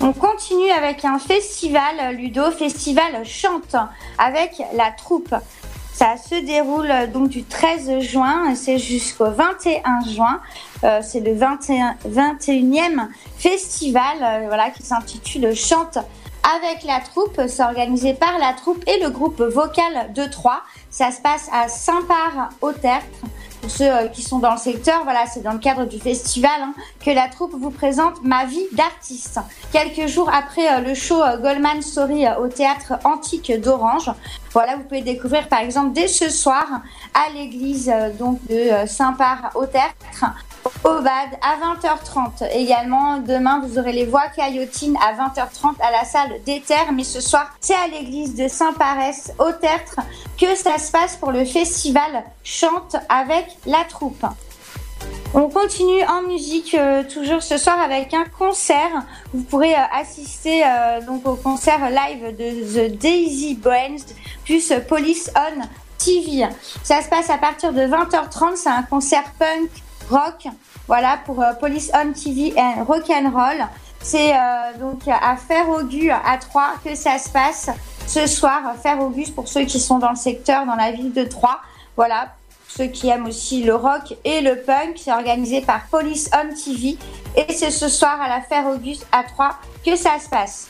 On continue avec un festival, Ludo, festival chante avec la troupe. Ça se déroule euh, donc du 13 juin, et c'est jusqu'au 21 juin. Euh, c'est le 21, 21e festival euh, voilà, qui s'intitule Chante avec la troupe. C'est organisé par la troupe et le groupe vocal de Troyes. Ça se passe à Saint-Par-au-Tertre. Pour ceux euh, qui sont dans le secteur, voilà, c'est dans le cadre du festival hein, que la troupe vous présente Ma vie d'artiste. Quelques jours après euh, le show euh, Goldman Story au théâtre antique d'Orange, voilà, vous pouvez découvrir par exemple dès ce soir à l'église donc de Saint-Par-au-Tertre au BAD à 20h30. Également, demain, vous aurez les voix caillotines à 20h30 à la salle d'Éther. Mais ce soir, c'est à l'église de Saint-Parès, au Tertre, que ça se passe pour le festival Chante avec la troupe. On continue en musique euh, toujours ce soir avec un concert. Vous pourrez euh, assister euh, donc au concert live de The Daisy Brains plus Police On TV. Ça se passe à partir de 20h30. C'est un concert punk rock. Voilà pour euh, Police On TV et rock and roll. C'est euh, donc à Ferrogu à Troyes que ça se passe ce soir. Ferrogus pour ceux qui sont dans le secteur, dans la ville de Troyes. Voilà, ceux qui aiment aussi le rock et le punk. C'est organisé par Police On TV et c'est ce soir à la Ferrogus à Troyes que ça se passe.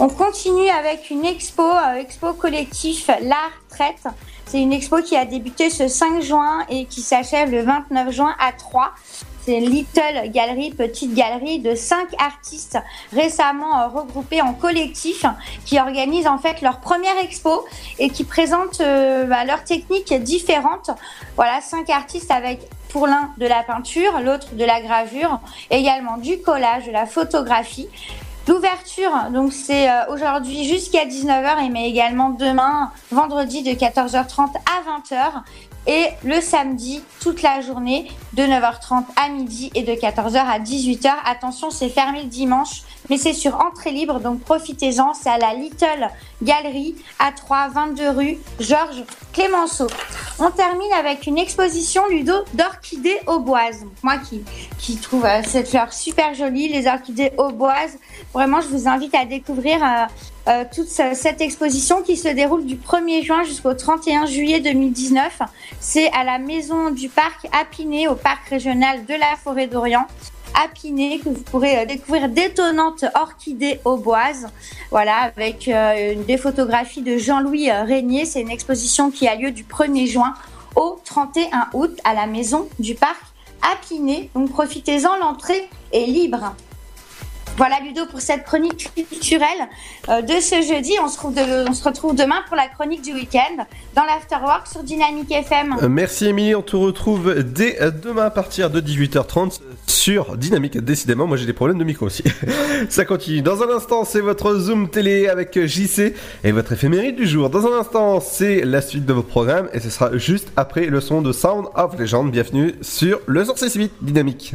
On continue avec une expo, euh, expo collectif L'Art Traite. C'est une expo qui a débuté ce 5 juin et qui s'achève le 29 juin à Troyes. C'est Little Gallery, petite galerie de cinq artistes récemment euh, regroupés en collectif qui organisent en fait leur première expo et qui présentent euh, bah, leurs techniques différentes. Voilà, cinq artistes avec pour l'un de la peinture, l'autre de la gravure, également du collage, de la photographie. L'ouverture, donc c'est euh, aujourd'hui jusqu'à 19h, et mais également demain, vendredi de 14h30 à 20h. Et le samedi, toute la journée, de 9h30 à midi et de 14h à 18h. Attention, c'est fermé le dimanche, mais c'est sur entrée libre, donc profitez-en. C'est à la Little Gallery à 3, 22 rue Georges Clémenceau. On termine avec une exposition Ludo d'orchidées auboises. Moi qui, qui trouve euh, cette fleur super jolie, les orchidées auboises. Vraiment, je vous invite à découvrir euh, euh, toute ce- cette exposition qui se déroule du 1er juin jusqu'au 31 juillet 2019. C'est à la maison du parc à Pinet, au parc régional de la forêt d'Orient. À que vous pourrez euh, découvrir d'étonnantes orchidées auboises. Voilà, avec euh, des photographies de Jean-Louis euh, Régnier. C'est une exposition qui a lieu du 1er juin au 31 août à la maison du parc à. Donc profitez-en, l'entrée est libre. Voilà Ludo pour cette chronique culturelle euh, de ce jeudi. On se, retrouve demain pour la chronique du week-end dans l'Afterwork sur Dynamique FM. Euh, Merci Émilie, on te retrouve dès euh, demain à partir de 18h30 sur Dynamique. Décidément, moi j'ai des problèmes de micro aussi. [laughs] Ça continue. Dans un instant, c'est votre Zoom télé avec JC et votre éphéméride du jour. Dans un instant, c'est la suite de vos programmes et ce sera juste après le son de Sound of Legend. Bienvenue sur le 168 Dynamique.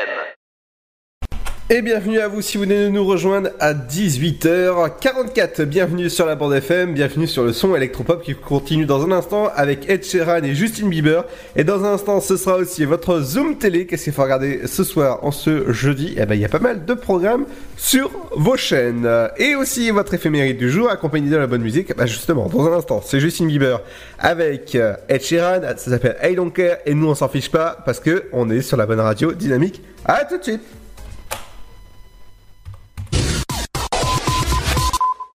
Et bienvenue à vous si vous venez de nous rejoindre à 18h44. Bienvenue sur la bande FM, bienvenue sur le son électropop qui continue dans un instant avec Ed Sheeran et Justin Bieber. Et dans un instant, ce sera aussi votre Zoom télé. Qu'est-ce qu'il faut regarder ce soir, en ce jeudi? Eh ben, il y a pas mal de programmes sur vos chaînes. Et aussi votre éphéméride du jour, accompagné de la bonne musique. Bah justement, dans un instant, c'est Justin Bieber avec Ed Sheeran. Ça s'appelle I Don't et nous on s'en fiche pas parce que on est sur la bonne radio dynamique. À tout de suite.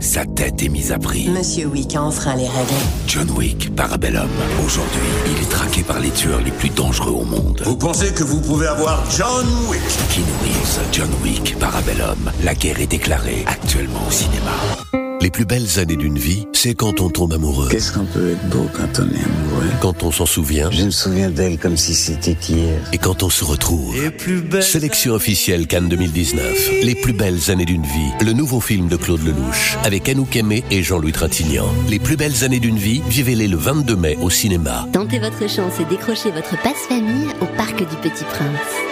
Sa tête est mise à prix. Monsieur Wick a enfreint les règles. John Wick, Parabellum. Aujourd'hui, il est traqué par les tueurs les plus dangereux au monde. Vous pensez que vous pouvez avoir John Wick? Keanu Reeves, John Wick, Parabellum. La guerre est déclarée actuellement au cinéma. Les plus belles années d'une vie, c'est quand on tombe amoureux. Qu'est-ce qu'on peut être beau quand on est amoureux? Quand on s'en souvient Je me souviens d'elle comme si c'était hier. et quand on se retrouve. Sélection officielle Cannes 2019. Les plus belles années d'une vie. Le nouveau film de Claude Lelouch avec Anouk Aimé et Jean-Louis Trintignant. Les plus belles années d'une vie, vivez-les le 22 mai au cinéma. Tentez votre chance et décrochez votre passe-famille au Parc du Petit Prince.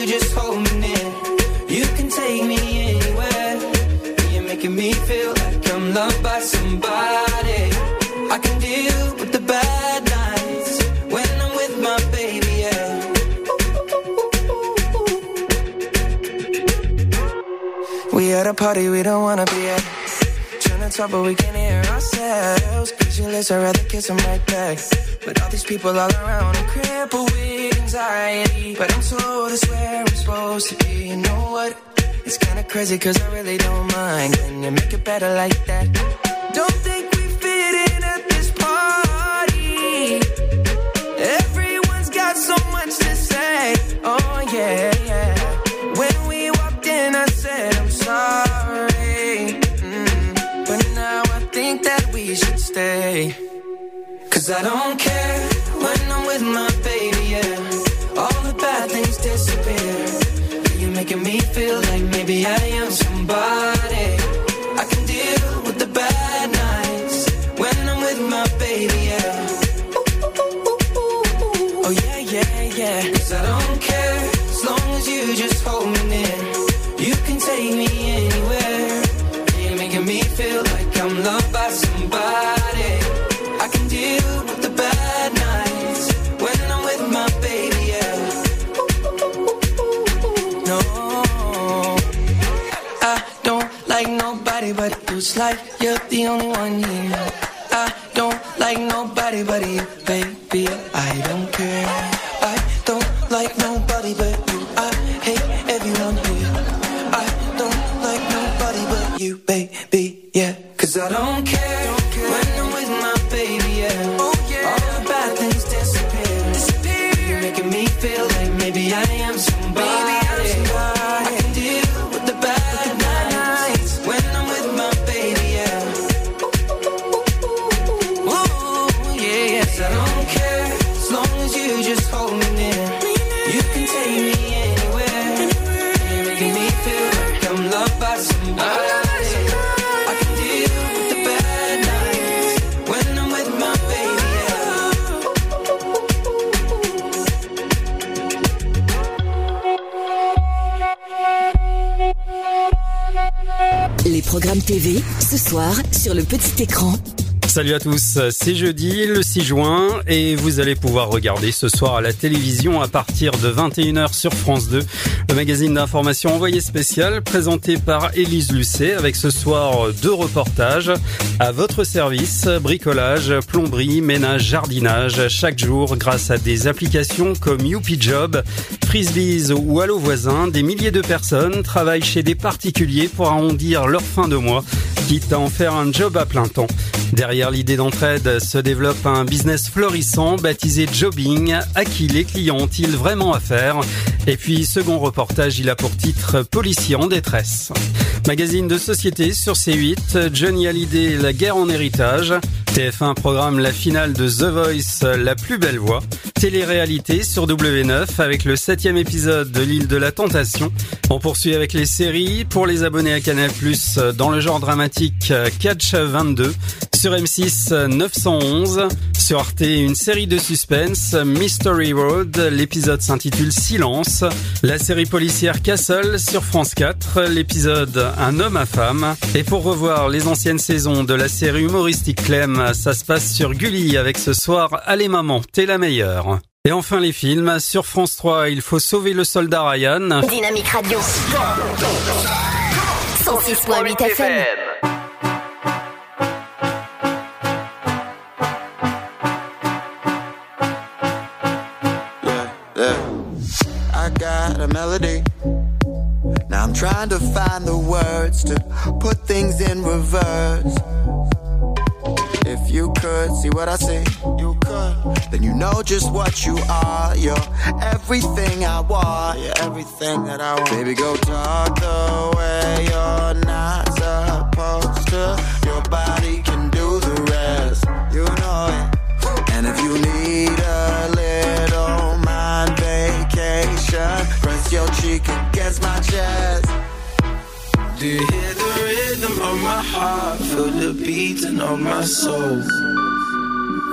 you just hold me near. You can take me anywhere. You're making me feel like I'm loved by somebody. I can deal with the bad nights when I'm with my baby, yeah. We at a party we don't wanna be at. Trying to talk, but we can't hear ourselves. Pictureless, I'd rather kiss them right back. But all these people all around, I'm crippled with anxiety. But I'm told it's where I'm supposed to be. You know what? It's kinda crazy, cause I really don't mind. Can you make it better like that? Don't think we fit in at this party. Everyone's got so much to say. Oh, yeah, yeah. When we walked in, I said, I'm sorry. Mm. But now I think that we should stay. Cause I don't care Salut à tous, c'est jeudi le 6 juin et vous allez pouvoir regarder ce soir à la télévision à partir de 21h sur France 2 le magazine d'information envoyé spécial présenté par Élise Lucet avec ce soir deux reportages à votre service, bricolage, plomberie, ménage, jardinage chaque jour grâce à des applications comme Youpi Job, Frisbees ou Allo Voisin, des milliers de personnes travaillent chez des particuliers pour arrondir leur fin de mois, quitte à en faire un job à plein temps. Derrière l'idée d'entraide se développe un business florissant baptisé Jobbing. À qui les clients ont-ils vraiment affaire? Et puis, second reportage, il a pour titre Policier en détresse. Magazine de société sur C8, Johnny Hallyday, la guerre en héritage. TF1 programme la finale de The Voice, la plus belle voix. Télé-réalité sur W9 avec le septième épisode de l'île de la Tentation. On poursuit avec les séries. Pour les abonnés à Canal+, dans le genre dramatique, Catch 22. Sur M6, 911. Sur Arte, une série de suspense, Mystery Road. L'épisode s'intitule Silence. La série policière Castle sur France 4. L'épisode Un homme à femme. Et pour revoir les anciennes saisons de la série humoristique Clem, ça se passe sur Gulli avec ce soir Allez maman, t'es la meilleure. Et enfin les films, sur France 3, il faut sauver le soldat Ryan. Dynamique Radio. 106.8 FM. Melody. Now I'm trying to find the words to put things in reverse. If you could see what I see, you could. Then you know just what you are. You're everything I want. You're everything that I want. Baby, go talk the way you're not supposed to. Your body can do the rest. You know it. And if you need against my chest. Do you hear the rhythm of my heart? Feel the beating of my soul.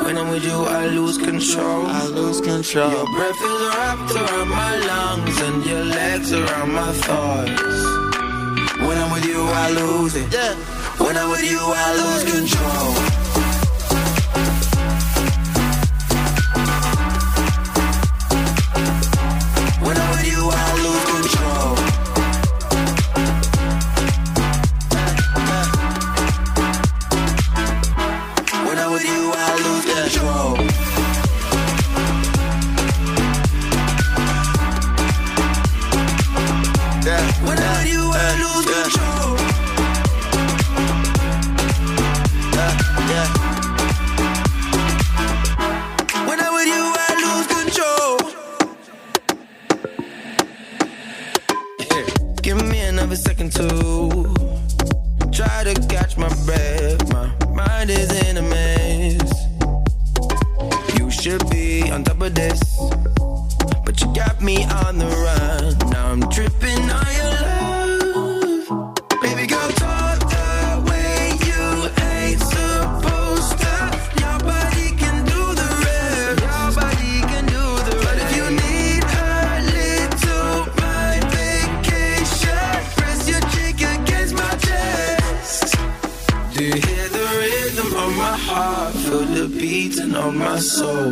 When I'm with you, I lose control. I lose control. Your breath is wrapped around my lungs and your legs around my thighs. When I'm with you, I lose it. Yeah. When I'm with you, I lose control. Second to try to catch my breath. My mind is in a mess. You should be on top of this, but you got me on the of my soul.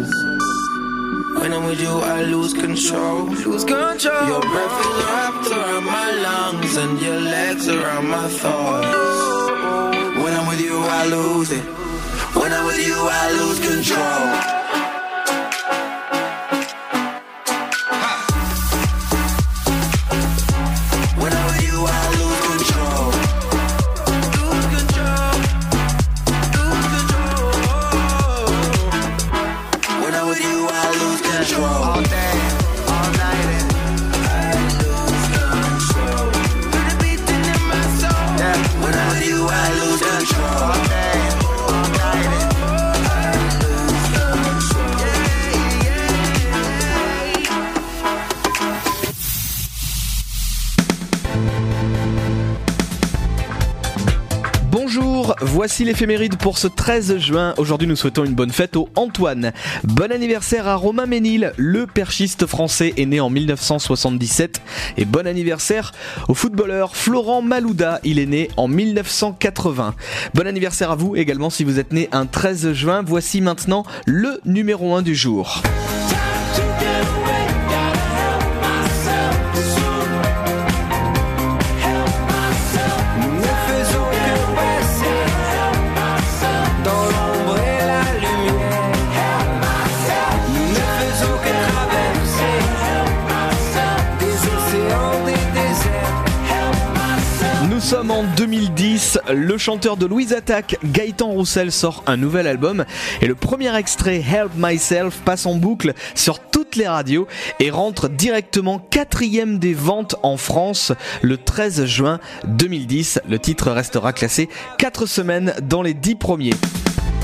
When I'm with you, I lose control. Lose control. Your breath is wrapped around my lungs and your legs around my thighs. When I'm with you, I lose it. When I'm with you, I lose control. Voici l'éphéméride pour ce 13 juin. Aujourd'hui, nous souhaitons une bonne fête au Antoine. Bon anniversaire à Romain Ménil, le perchiste français est né en 1977. Et bon anniversaire au footballeur Florent Malouda, il est né en 1980. Bon anniversaire à vous également si vous êtes né un 13 juin. Voici maintenant le numéro 1 du jour. 2010, le chanteur de Louise Attaque, Gaëtan Roussel, sort un nouvel album et le premier extrait Help Myself passe en boucle sur toutes les radios et rentre directement quatrième des ventes en France le 13 juin 2010. Le titre restera classé 4 semaines dans les 10 premiers.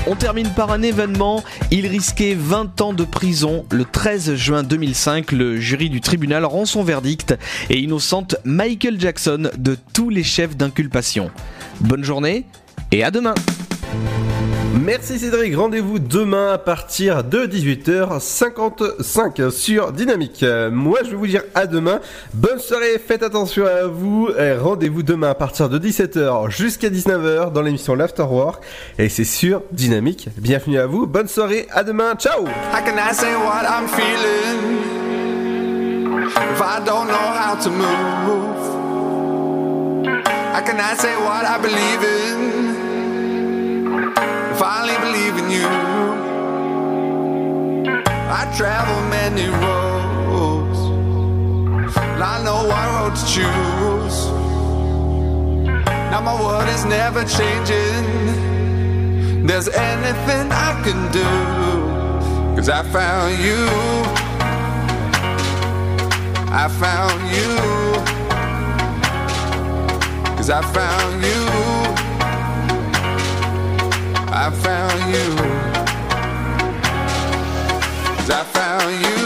On termine par un événement. Il risquait 20 ans de prison. Le 13 juin 2005, le jury du tribunal rend son verdict et innocente Michael Jackson de tous les chefs d'inculpation. Bonne journée et à demain. Merci Cédric, rendez-vous demain à partir de 18h55 sur Dynamique. Moi je vais vous dire à demain, bonne soirée, faites attention à vous, rendez-vous demain à partir de 17h jusqu'à 19h dans l'émission L'Afterwork et c'est sur Dynamique. Bienvenue à vous, bonne soirée, à demain, ciao! I say what I believe in? I believe in you? I travel many roads, and I know what road to choose. Now my world is never changing. There's anything I can do. Cause I found you. I found you. Cause I found you. I found you. Cause I found you.